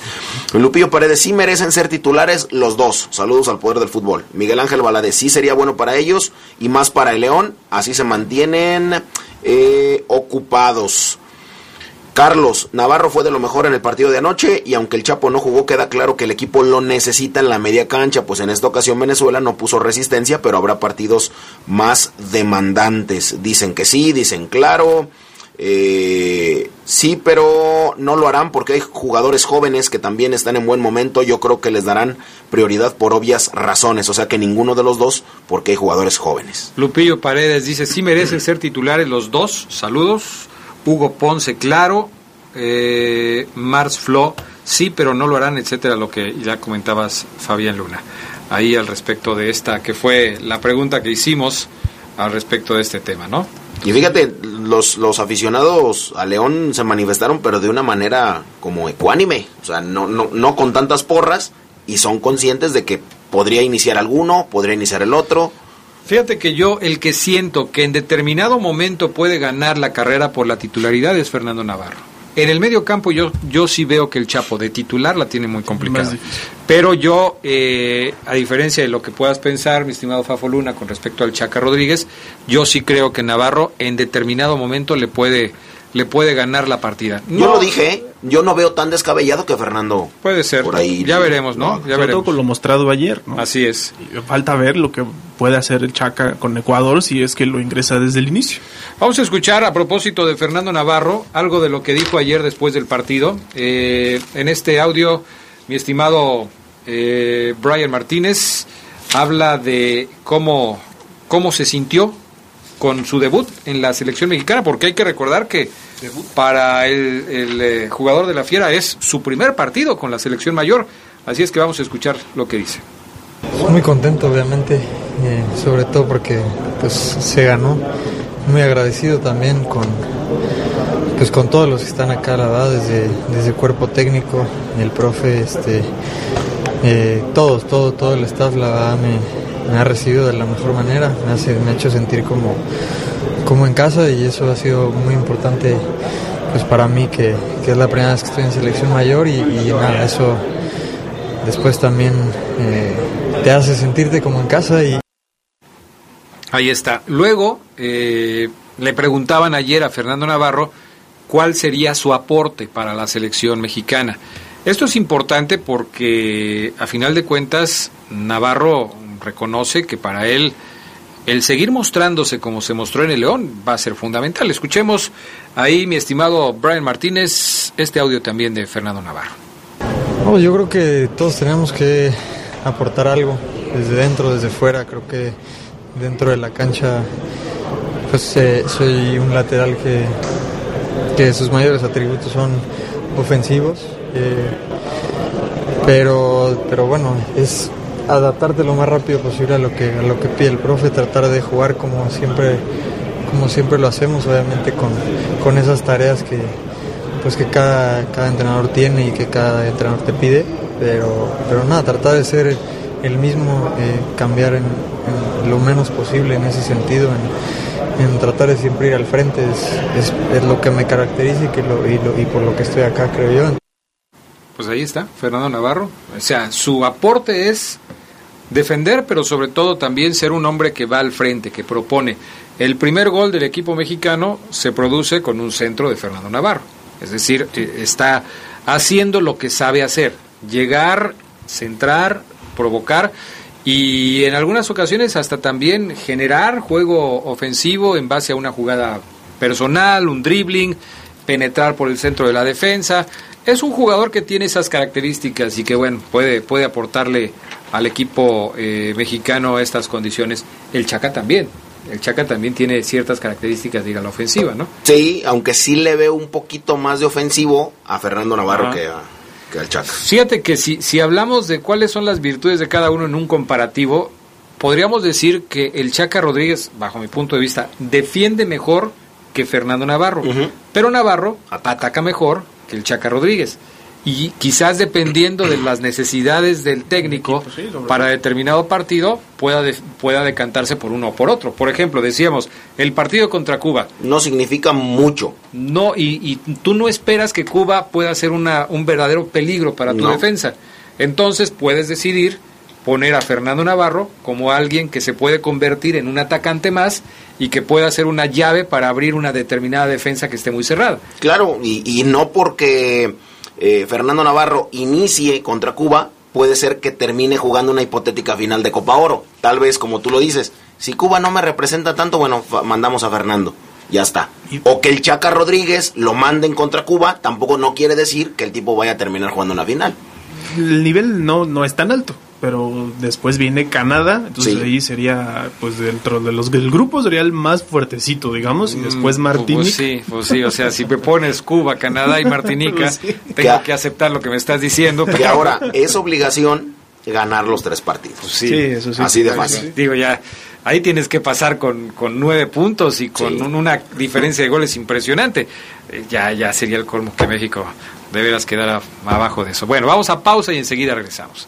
Lupillo Paredes, sí merecen ser titulares los dos. Saludos al poder del fútbol. Miguel Ángel Valadez, sí sería bueno para ellos y más para el León, así se mantienen eh, ocupados. Carlos Navarro fue de lo mejor en el partido de anoche y aunque el Chapo no jugó, queda claro que el equipo lo necesita en la media cancha, pues en esta ocasión Venezuela no puso resistencia, pero habrá partidos más demandantes. Dicen que sí, dicen claro. Eh, sí, pero no lo harán porque hay jugadores jóvenes que también están en buen momento. Yo creo que les darán prioridad por obvias razones. O sea que ninguno de los dos porque hay jugadores jóvenes. Lupillo Paredes dice, sí merecen ser titulares los dos. Saludos. Hugo Ponce, claro. Eh, Mars sí, pero no lo harán, etcétera, lo que ya comentabas, Fabián Luna. Ahí al respecto de esta, que fue la pregunta que hicimos al respecto de este tema, ¿no? Y fíjate, los, los aficionados a León se manifestaron, pero de una manera como ecuánime, o sea, no, no, no con tantas porras, y son conscientes de que podría iniciar alguno, podría iniciar el otro. Fíjate que yo el que siento que en determinado momento puede ganar la carrera por la titularidad es Fernando Navarro. En el medio campo yo, yo sí veo que el Chapo de titular la tiene muy complicada. Pero yo, eh, a diferencia de lo que puedas pensar, mi estimado Fafo Luna, con respecto al Chaca Rodríguez, yo sí creo que Navarro en determinado momento le puede, le puede ganar la partida. Yo lo dije, ¿eh? yo no veo tan descabellado que Fernando. Puede ser. Por ahí. Ya veremos, ¿no? ya Sobre veremos. todo con lo mostrado ayer, ¿no? Así es. Falta ver lo que puede hacer el Chaca con Ecuador si es que lo ingresa desde el inicio. Vamos a escuchar a propósito de Fernando Navarro algo de lo que dijo ayer después del partido. Eh, en este audio, mi estimado eh, Brian Martínez habla de cómo, cómo se sintió con su debut en la selección mexicana, porque hay que recordar que para el, el, eh, jugador de la Fiera es su primer partido con la selección mayor. Así es que vamos a escuchar lo que dice. Muy contento, obviamente, eh, sobre todo porque pues, se ganó. Muy agradecido también con, pues, con todos los que están acá, la verdad, desde, desde el cuerpo técnico, el profe, este, eh, todos, todo, todo el staff, la verdad, me, me ha recibido de la mejor manera, me, hace, me ha hecho sentir como, como en casa y eso ha sido muy importante pues para mí que, que es la primera vez que estoy en selección mayor y, eso después también eh, te hace sentirte como en casa y Ahí está. Luego eh, le preguntaban ayer a Fernando Navarro cuál sería su aporte para la selección mexicana. Esto es importante porque a final de cuentas Navarro reconoce que para él el seguir mostrándose como se mostró en el León va a ser fundamental. Escuchemos ahí, mi estimado Brian Martínez, este audio también de Fernando Navarro. Yo creo que todos tenemos que aportar algo, desde dentro, desde fuera. Creo que dentro de la cancha, pues eh, soy un lateral que, que sus mayores atributos son ofensivos. Eh, pero, pero bueno, es adaptarte lo más rápido posible a lo que a lo que pide el profe, tratar de jugar como siempre como siempre lo hacemos, obviamente con, con esas tareas que pues que cada, cada entrenador tiene y que cada entrenador te pide, pero, pero nada, tratar de ser el mismo, eh, cambiar en, lo menos posible en ese sentido, en, tratar de siempre ir al frente, es, es, lo que me caracteriza y, que lo, y por lo que estoy acá, creo yo. Pues ahí está, Fernando Navarro. O sea, su aporte es defender, pero sobre todo también ser un hombre que va al frente, que propone. El primer gol del equipo mexicano se produce con un centro de Fernando Navarro. Es decir, eh, está haciendo lo que sabe hacer. Llegar, centrar, provocar y en algunas ocasiones hasta también generar juego ofensivo en base a una jugada personal, un dribbling penetrar por el centro de la defensa. Es un jugador que tiene esas características y que, bueno, puede, puede aportarle al equipo eh, mexicano estas condiciones. El Chaca también. El Chaca también tiene ciertas características de ir a la ofensiva, ¿no? Sí, aunque sí le veo un poquito más de ofensivo a Fernando Navarro que, a, que al Chaca. Fíjate que si, si hablamos de cuáles son las virtudes de cada uno en un comparativo, podríamos decir que el Chaca Rodríguez, bajo mi punto de vista, defiende mejor que Fernando Navarro. Pero Navarro ataca mejor que el Chaca Rodríguez. Y quizás dependiendo de las necesidades del técnico para determinado partido, pueda, de- pueda decantarse por uno o por otro. Por ejemplo, decíamos, el partido contra Cuba. No significa mucho. No, y, y tú no esperas que Cuba pueda ser una, un verdadero peligro para tu No. defensa. Entonces puedes decidir poner a Fernando Navarro como alguien que se puede convertir en un atacante más y que pueda ser una llave para abrir una determinada defensa que esté muy cerrada. Claro, y, y no porque eh, Fernando Navarro inicie contra Cuba, puede ser que termine jugando una hipotética final de Copa Oro. Tal vez, como tú lo dices, si Cuba no me representa tanto, bueno, mandamos a Fernando. Ya está. O que el Chaca Rodríguez lo manden contra Cuba, tampoco no quiere decir que el tipo vaya a terminar jugando una final. El nivel no, no es tan alto, pero después viene Canadá, entonces Sí. ahí sería, pues dentro de los del grupo sería el más fuertecito, digamos, y después Martinique. Pues sí, pues sí, o sea, si me pones Cuba, Canadá y Martinica, Pues sí. tengo que aceptar lo que me estás diciendo. Que ahora es obligación ganar los tres partidos. Sí, Así de fácil. Digo, ya, ahí tienes que pasar con, con nueve puntos y con un- una diferencia de goles impresionante. Eh, Ya, ya sería el colmo que México de veras quedara abajo de eso. Bueno, vamos a pausa y enseguida regresamos.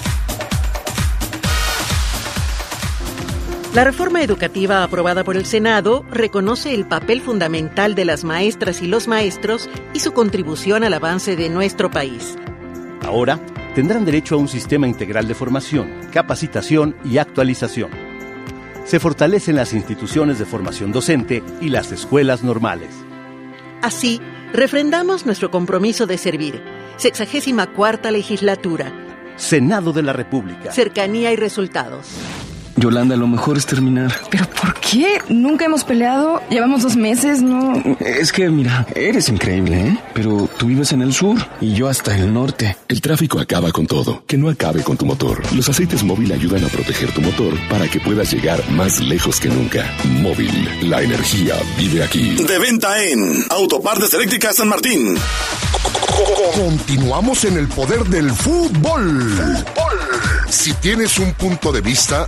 La reforma educativa aprobada por el Senado reconoce el papel fundamental de las maestras y los maestros y su contribución al avance de nuestro país. Ahora tendrán derecho a un sistema integral de formación, capacitación y actualización. Se fortalecen las instituciones de formación docente y las escuelas normales. Así, refrendamos nuestro compromiso de servir. Sexagésima cuarta legislatura. Senado de la República. Cercanía y resultados. Yolanda, lo mejor es terminar. ¿Pero por qué? Nunca hemos peleado. Llevamos dos meses, ¿no? Es que, mira, eres increíble, ¿eh? Pero tú vives en el sur y yo hasta el norte. El tráfico acaba con todo. Que no acabe con tu motor. Los aceites móvil ayudan a proteger tu motor para que puedas llegar más lejos que nunca. Móvil, la energía vive aquí. De venta en Autopartes Eléctricas San Martín. Continuamos en el poder del fútbol. Si tienes un punto de vista,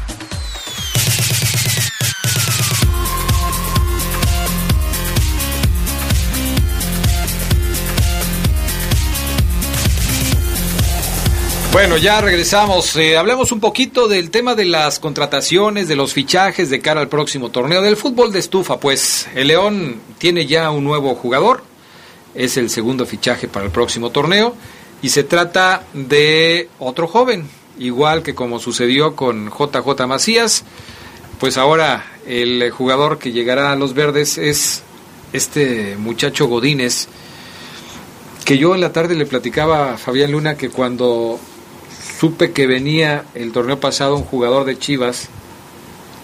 Bueno, ya regresamos. Eh, hablemos un poquito del tema de las contrataciones, de los fichajes de cara al próximo torneo del fútbol de estufa. Pues el León tiene ya un nuevo jugador. Es el segundo fichaje para el próximo torneo. Y se trata de otro joven, igual que como sucedió con JJ Macías. Pues ahora el jugador que llegará a los verdes es este muchacho Godínez que yo en la tarde le platicaba a Fabián Luna que cuando supe que venía el torneo pasado un jugador de Chivas,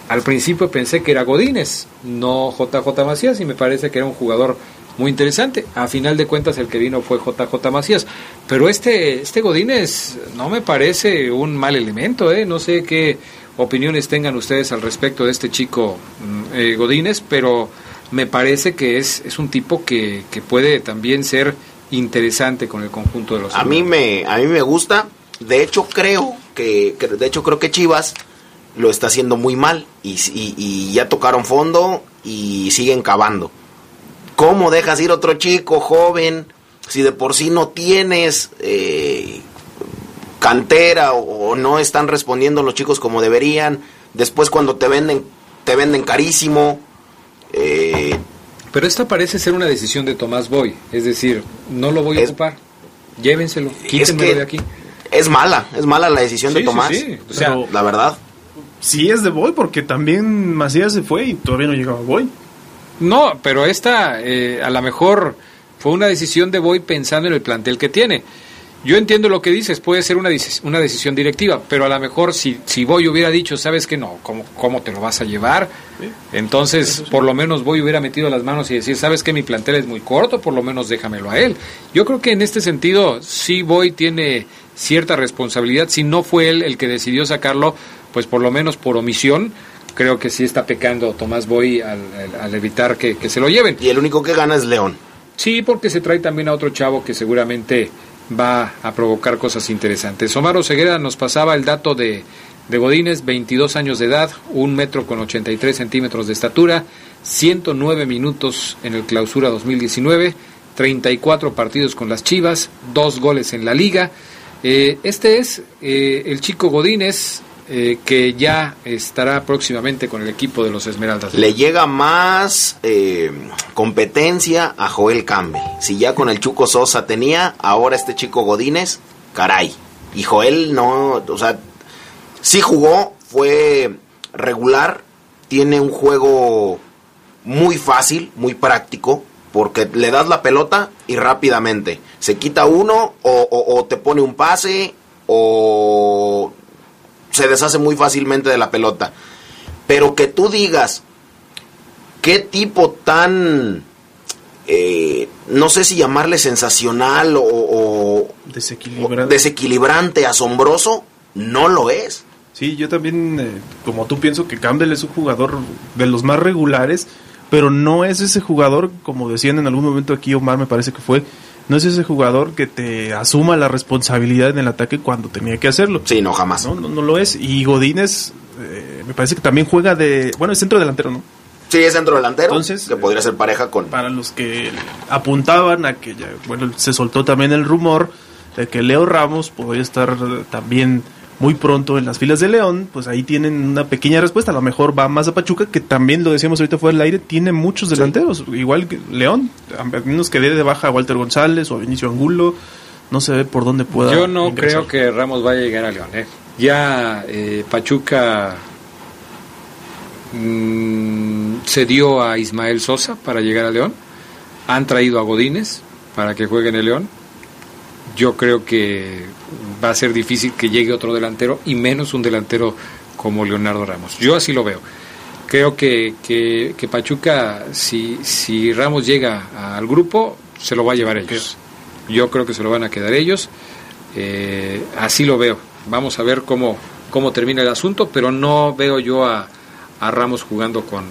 al principio pensé que era Godínez, no JJ Macías, y me parece que era un jugador muy interesante. A final de cuentas el que vino fue JJ Macías, pero este este Godínez no me parece un mal elemento, ¿eh? no sé qué opiniones tengan ustedes al respecto de este chico mm, eh, Godínez, pero me parece que es, es un tipo que, que puede también ser interesante con el conjunto de los A mí me, a mí me gusta. De hecho, creo que, que- de hecho creo que Chivas lo está haciendo muy mal y, y- y ya tocaron fondo y siguen cavando. ¿Cómo dejas ir otro chico joven si de por sí no tienes eh, cantera o, o no están respondiendo los chicos como deberían, después cuando te venden, te venden carísimo. Eh, Pero esta parece ser una decisión de Tomás Boy, es decir, no lo voy a ocupar, llévenselo, quítenmelo que de aquí. Es mala, es mala la decisión Sí, de sí, Tomás. sí. O sea, la verdad. Sí es de Boy, porque también Macías se fue y todavía no llegaba Boy. No, pero esta eh, a lo mejor fue una decisión de Boy pensando en el plantel que tiene. Yo entiendo lo que dices, puede ser una, una decisión directiva, pero a lo mejor si, si Boy hubiera dicho, ¿sabes qué? No, ¿cómo, ¿cómo te lo vas a llevar? Entonces, por lo menos Boy hubiera metido las manos y decir, ¿sabes qué? Mi plantel es muy corto, por lo menos déjamelo a él. Yo creo que en este sentido, sí Boy tiene cierta responsabilidad. Si no fue él el que decidió sacarlo, pues por lo menos por omisión, creo que sí está pecando Tomás Boy al, al- al evitar que, que se lo lleven. Y el único que gana es León. Sí, porque se trae también a otro chavo que seguramente va a provocar cosas interesantes. Omar Ceguera nos pasaba el dato de, de Godínez, 22 años de edad, un metro con 83 centímetros de estatura, 109 minutos en el clausura 2019, 34 partidos con las Chivas, dos goles en la liga. Eh, este es eh, el chico Godínez eh, que ya estará próximamente con el equipo de los Esmeraldas. Le llega más eh, competencia a Joel Campbell. Si ya con el Chuco Sosa tenía, ahora este chico Godínez, caray. Y Joel no, o sea, sí jugó, fue regular, tiene un juego muy fácil, muy práctico, porque le das la pelota y rápidamente se quita uno o, o- o te pone un pase o se deshace muy fácilmente de la pelota. Pero que tú digas, qué tipo tan, eh, no sé si llamarle sensacional o, o- Desequilibrante. o desequilibrante, asombroso, no lo es. Sí, yo también, eh, como tú pienso que Campbell es un jugador de los más regulares, pero no es ese jugador, como decían en algún momento aquí Omar, me parece que fue, no es ese jugador que te asuma la responsabilidad en el ataque cuando tenía que hacerlo. Sí, no, jamás. No, no, no lo es. Y Godínez, eh, me parece que también juega de, bueno, es centro delantero, ¿no? Sí, es centro delantero, Entonces, que podría ser pareja con... Para los que apuntaban a que ya, bueno, se soltó también el rumor de que Leo Ramos podría estar también muy pronto en las filas de León, pues ahí tienen una pequeña respuesta. A lo mejor va más a Pachuca, que también lo decíamos ahorita fuera del aire, tiene muchos delanteros, igual que León, a menos que dé de baja a Walter González o a Vinicio Angulo, no se ve por dónde pueda. Yo no ingresar. creo que Ramos vaya a llegar a León. ¿eh? Ya eh, Pachuca mm, cedió a Ismael Sosa para llegar a León. Han traído a Godínez para que juegue en el León. Yo creo que va a ser difícil que llegue otro delantero y menos un delantero como Leonardo Ramos. Yo así lo veo. Creo que, que, que Pachuca, si, si Ramos llega al grupo, se lo va a llevar ellos. Yo creo que se lo van a quedar ellos. Eh, así lo veo. Vamos a ver cómo, cómo termina el asunto, pero no veo yo a, a Ramos jugando con,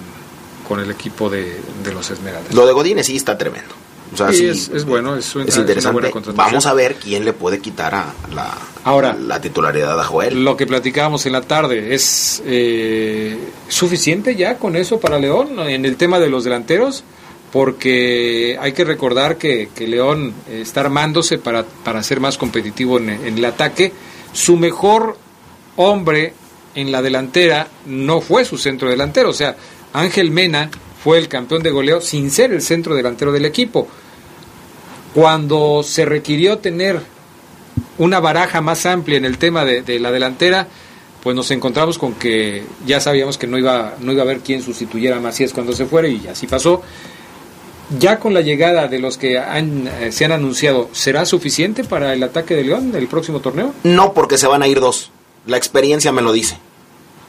con el equipo de, de los Esmeraldas. Lo de Godínez sí está tremendo. O sea, Sí, sí, es, es bueno, es, una- es es una interesante. buena. Vamos a ver quién le puede quitar a la, Ahora, la titularidad a Joel. Lo que platicábamos en la tarde, ¿es eh, suficiente ya con eso para León en el tema de los delanteros? Porque hay que recordar que, que León está armándose para, para ser más competitivo en, en el ataque. Su mejor hombre en la delantera no fue su centro delantero, o sea, Ángel Mena fue el campeón de goleo sin ser el centro delantero del equipo. Cuando se requirió tener una baraja más amplia en el tema de, la delantera, pues nos encontramos con que ya sabíamos que no iba, no iba a haber quien sustituyera a Macías cuando se fuera y así pasó. Ya con la llegada de los que han, eh, se han anunciado, ¿será suficiente para el ataque de León del próximo torneo? No porque se van a ir dos. La experiencia me lo dice.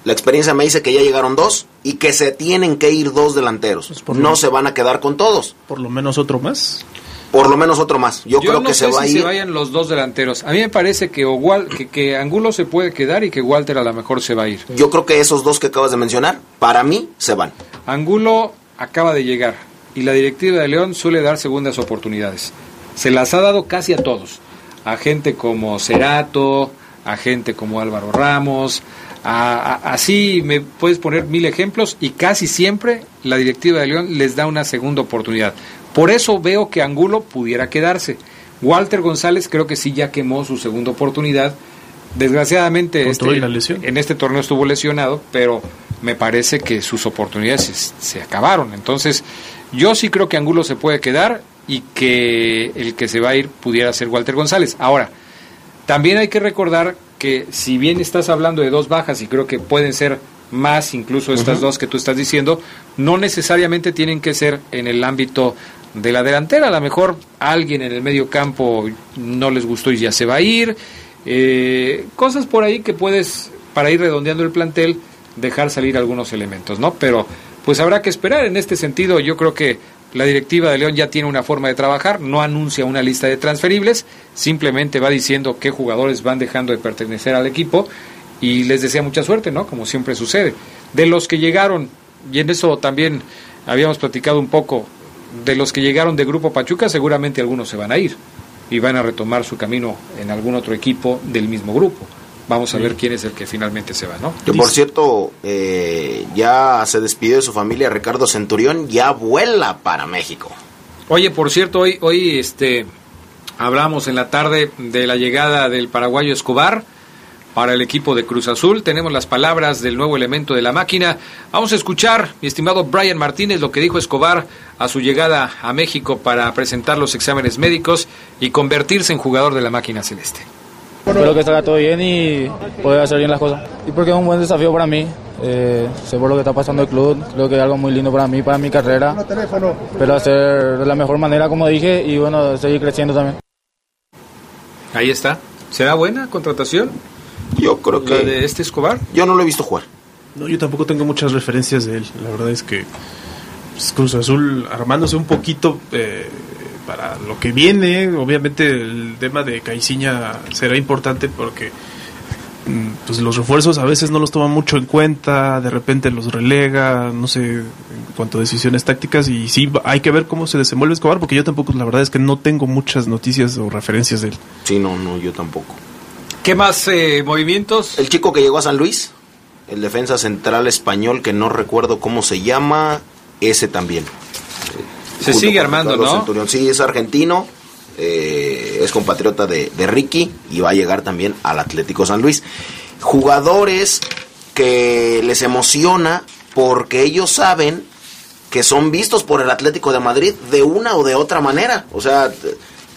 La experiencia me dice que ya llegaron dos y que se tienen que ir dos delanteros. por no lo- se van a quedar con todos. Por lo menos otro más. Por lo menos otro más. Yo, creo no que sé se va si a ir. se vayan los dos delanteros. A mí me parece que, o Wal- que, que Angulo se puede quedar y que Walter a lo mejor se va a ir. Yo creo que esos dos que acabas de mencionar, para mí, se van. Angulo acaba de llegar y la directiva de León suele dar segundas oportunidades. Se las ha dado casi a todos. A gente como Cerato, a gente como Álvaro Ramos, a- a- así me puedes poner mil ejemplos y casi siempre la directiva de León les da una segunda oportunidad. Por eso veo que Angulo pudiera quedarse. Walter González creo que sí ya quemó su segunda oportunidad. Desgraciadamente este, en este torneo estuvo lesionado, pero me parece que sus oportunidades se, se acabaron. Entonces, yo sí creo que Angulo se puede quedar y que el que se va a ir pudiera ser Walter González. Ahora, también hay que recordar que si bien estás hablando de dos bajas y creo que pueden ser más incluso estas dos que tú estás diciendo, no necesariamente tienen que ser en el ámbito de la delantera. A lo mejor alguien en el medio campo no les gustó y ya se va a ir. Eh, cosas por ahí que puedes, para ir redondeando el plantel, dejar salir algunos elementos, ¿no? Pero pues habrá que esperar. En este sentido, yo creo que la directiva de León ya tiene una forma de trabajar, no anuncia una lista de transferibles, simplemente va diciendo qué jugadores van dejando de pertenecer al equipo y les desea mucha suerte, ¿no? Como siempre sucede. De los que llegaron, y en eso también habíamos platicado un poco, de los que llegaron de Grupo Pachuca, seguramente algunos se van a ir y van a retomar su camino en algún otro equipo del mismo grupo. Vamos a Sí. ver quién es el que finalmente se va, ¿no? Que por cierto, eh, ya se despidió de su familia Ricardo Centurión, ya vuela para México. Oye, por cierto, hoy, hoy este, hablamos en la tarde de la llegada del paraguayo Escobar para el equipo de Cruz Azul. Tenemos las palabras del nuevo elemento de la máquina. Vamos a escuchar, mi estimado Brian Martínez, lo que dijo Escobar a su llegada a México para presentar los exámenes médicos y convertirse en jugador de la máquina celeste. Espero que salga todo bien y poder hacer bien las cosas. Y porque es un buen desafío para mí. Eh, sé por lo que está pasando el club. Creo que es algo muy lindo para mí, para mi carrera. Pero hacer de la mejor manera, como dije, y bueno, seguir creciendo también. Ahí está. ¿Será buena contratación? Yo creo que... ¿La de este Escobar? Yo no lo he visto jugar. No, yo tampoco tengo muchas referencias de él. La verdad es que pues, Cruz Azul armándose un poquito eh, para lo que viene. Obviamente el tema de Caiciña será importante porque mm, pues los refuerzos a veces no los toma mucho en cuenta, de repente los relega, no sé, en cuanto a decisiones tácticas y sí hay que ver cómo se desenvuelve Escobar porque yo tampoco la verdad es que no tengo muchas noticias o referencias de él. Sí, no, no, yo tampoco. ¿Qué más eh, movimientos? El chico que llegó a San Luis, el defensa central español que no recuerdo cómo se llama, ese también. Se sigue armando, ¿no? Centurión. Sí, es argentino, eh, es compatriota de, de Ricky y va a llegar también al Atlético San Luis. Jugadores que les emociona porque ellos saben que son vistos por el Atlético de Madrid de una o de otra manera. O sea,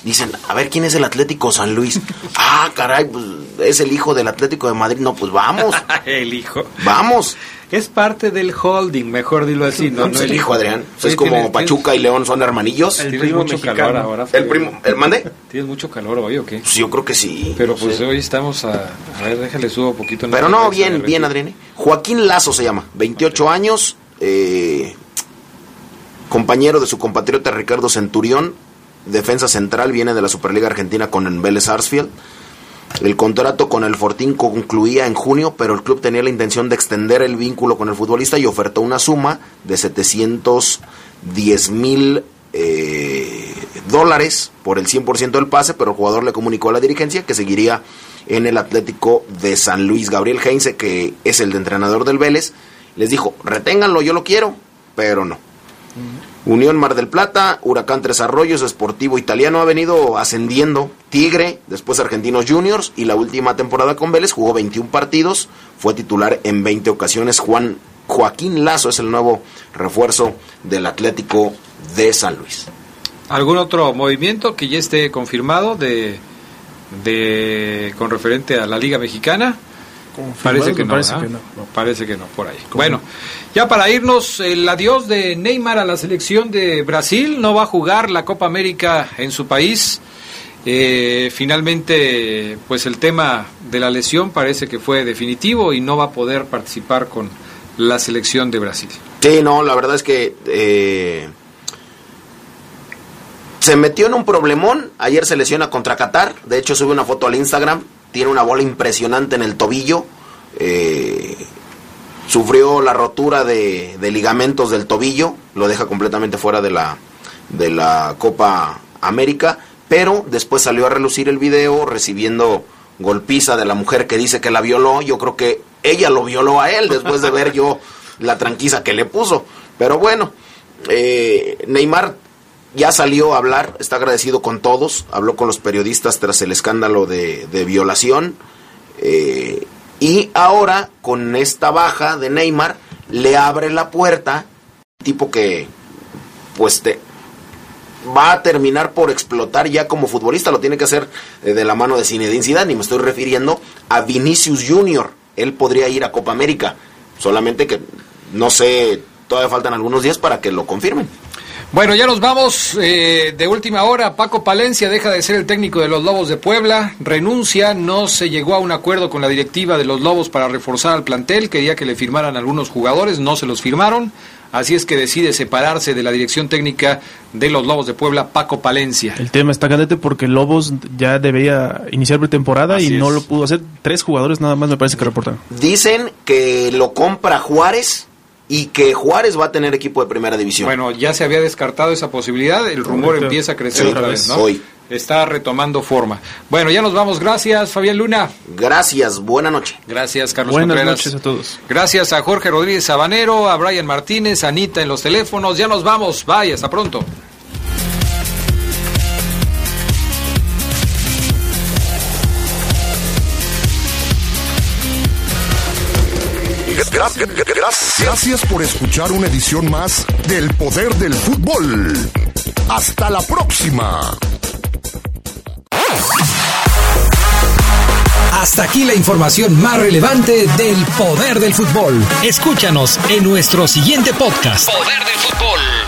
dicen, a ver quién es el Atlético San Luis. ah, caray, pues es el hijo del Atlético de Madrid. No, pues vamos, el hijo. vamos. Es parte del holding, mejor dilo así, ¿no? No, es el hijo, Adrián. Sí, es como tienes- Pachuca y León son hermanillos. Tienes mucho calor ahora. El primo, ¿el mande? ¿Tienes mucho calor hoy o qué? Pues yo creo que sí. Pero pues Sí. hoy estamos a... A ver, déjale subo un poquito. Pero no, bien, bien, Adrián. ¿eh? Joaquín Lazo se llama, 28 años, eh, compañero de su compatriota Ricardo Centurión, defensa central, viene de la Superliga Argentina con el Vélez Sarsfield. El contrato con el Fortín concluía en junio, pero el club tenía la intención de extender el vínculo con el futbolista y ofertó una suma de 710 mil eh, dólares por el 100% del pase, pero el jugador le comunicó a la dirigencia que seguiría en el Atlético de San Luis. Gabriel Heinze, que es el de entrenador del Vélez, les dijo, reténganlo, yo lo quiero, pero no. Unión Mar del Plata, Huracán Tres Arroyos, Sportivo Italiano ha venido ascendiendo, Tigre, después Argentinos Juniors y la última temporada con Vélez jugó 21 partidos, fue titular en 20 ocasiones. Juan Joaquín Lazo es el nuevo refuerzo del Atlético de San Luis. ¿Algún otro movimiento que ya esté confirmado de, de con referente a la Liga Mexicana? Parece que no, parece que no. Parece que no, por ahí. Bueno, ya para irnos, el adiós de Neymar a la selección de Brasil. No va a jugar la Copa América en su país. Eh, finalmente, pues el tema de la lesión parece que fue definitivo y no va a poder participar con la selección de Brasil. Sí, no, la verdad es que eh, se metió en un problemón. Ayer se lesiona contra Qatar. De hecho, sube una foto al Instagram. Tiene una bola impresionante en el tobillo. Eh, sufrió la rotura de, de ligamentos del tobillo. Lo deja completamente fuera de la, de la Copa América. Pero después salió a relucir el video recibiendo golpiza de la mujer que dice que la violó. Yo creo que ella lo violó a él después de ver yo la tranquiza que le puso. Pero bueno, eh, Neymar ya salió a hablar, está agradecido con todos, habló con los periodistas tras el escándalo de, violación. Eh, y ahora, con esta baja de Neymar, le abre la puerta, tipo que, pues, te, va a terminar por explotar ya como futbolista, lo tiene que hacer eh, de la mano de Zinedine Zidane, y me estoy refiriendo a Vinicius Junior. Él podría ir a Copa América, solamente que, no sé, todavía faltan algunos días para que lo confirmen. Bueno, ya nos vamos eh, de última hora. Paco Palencia deja de ser el técnico de los Lobos de Puebla, renuncia, no se llegó a un acuerdo con la directiva de los Lobos para reforzar al plantel, quería que le firmaran algunos jugadores, no se los firmaron, así es que decide separarse de la dirección técnica de los Lobos de Puebla, Paco Palencia. El tema está candente porque Lobos ya debía iniciar pretemporada y no lo pudo hacer. Tres jugadores nada más me parece que reportan. Dicen que lo compra Juárez y que Juárez va a tener equipo de primera división. Bueno, ya se había descartado esa posibilidad, el rumor Correcto. empieza a crecer Sí, otra vez, ¿no? hoy. Está retomando forma. Bueno, ya nos vamos. Gracias, Fabián Luna. Gracias, buena noche. Gracias, Carlos Buenas Contreras. noches a todos. Gracias a Jorge Rodríguez Sabanero, a Brian Martínez, a Anita en los teléfonos. Ya nos vamos. Bye, hasta pronto. Gracias por escuchar una edición más del Poder del Fútbol. Hasta la próxima. Hasta aquí la información más relevante del poder del fútbol. Escúchanos en nuestro siguiente podcast. Poder del fútbol.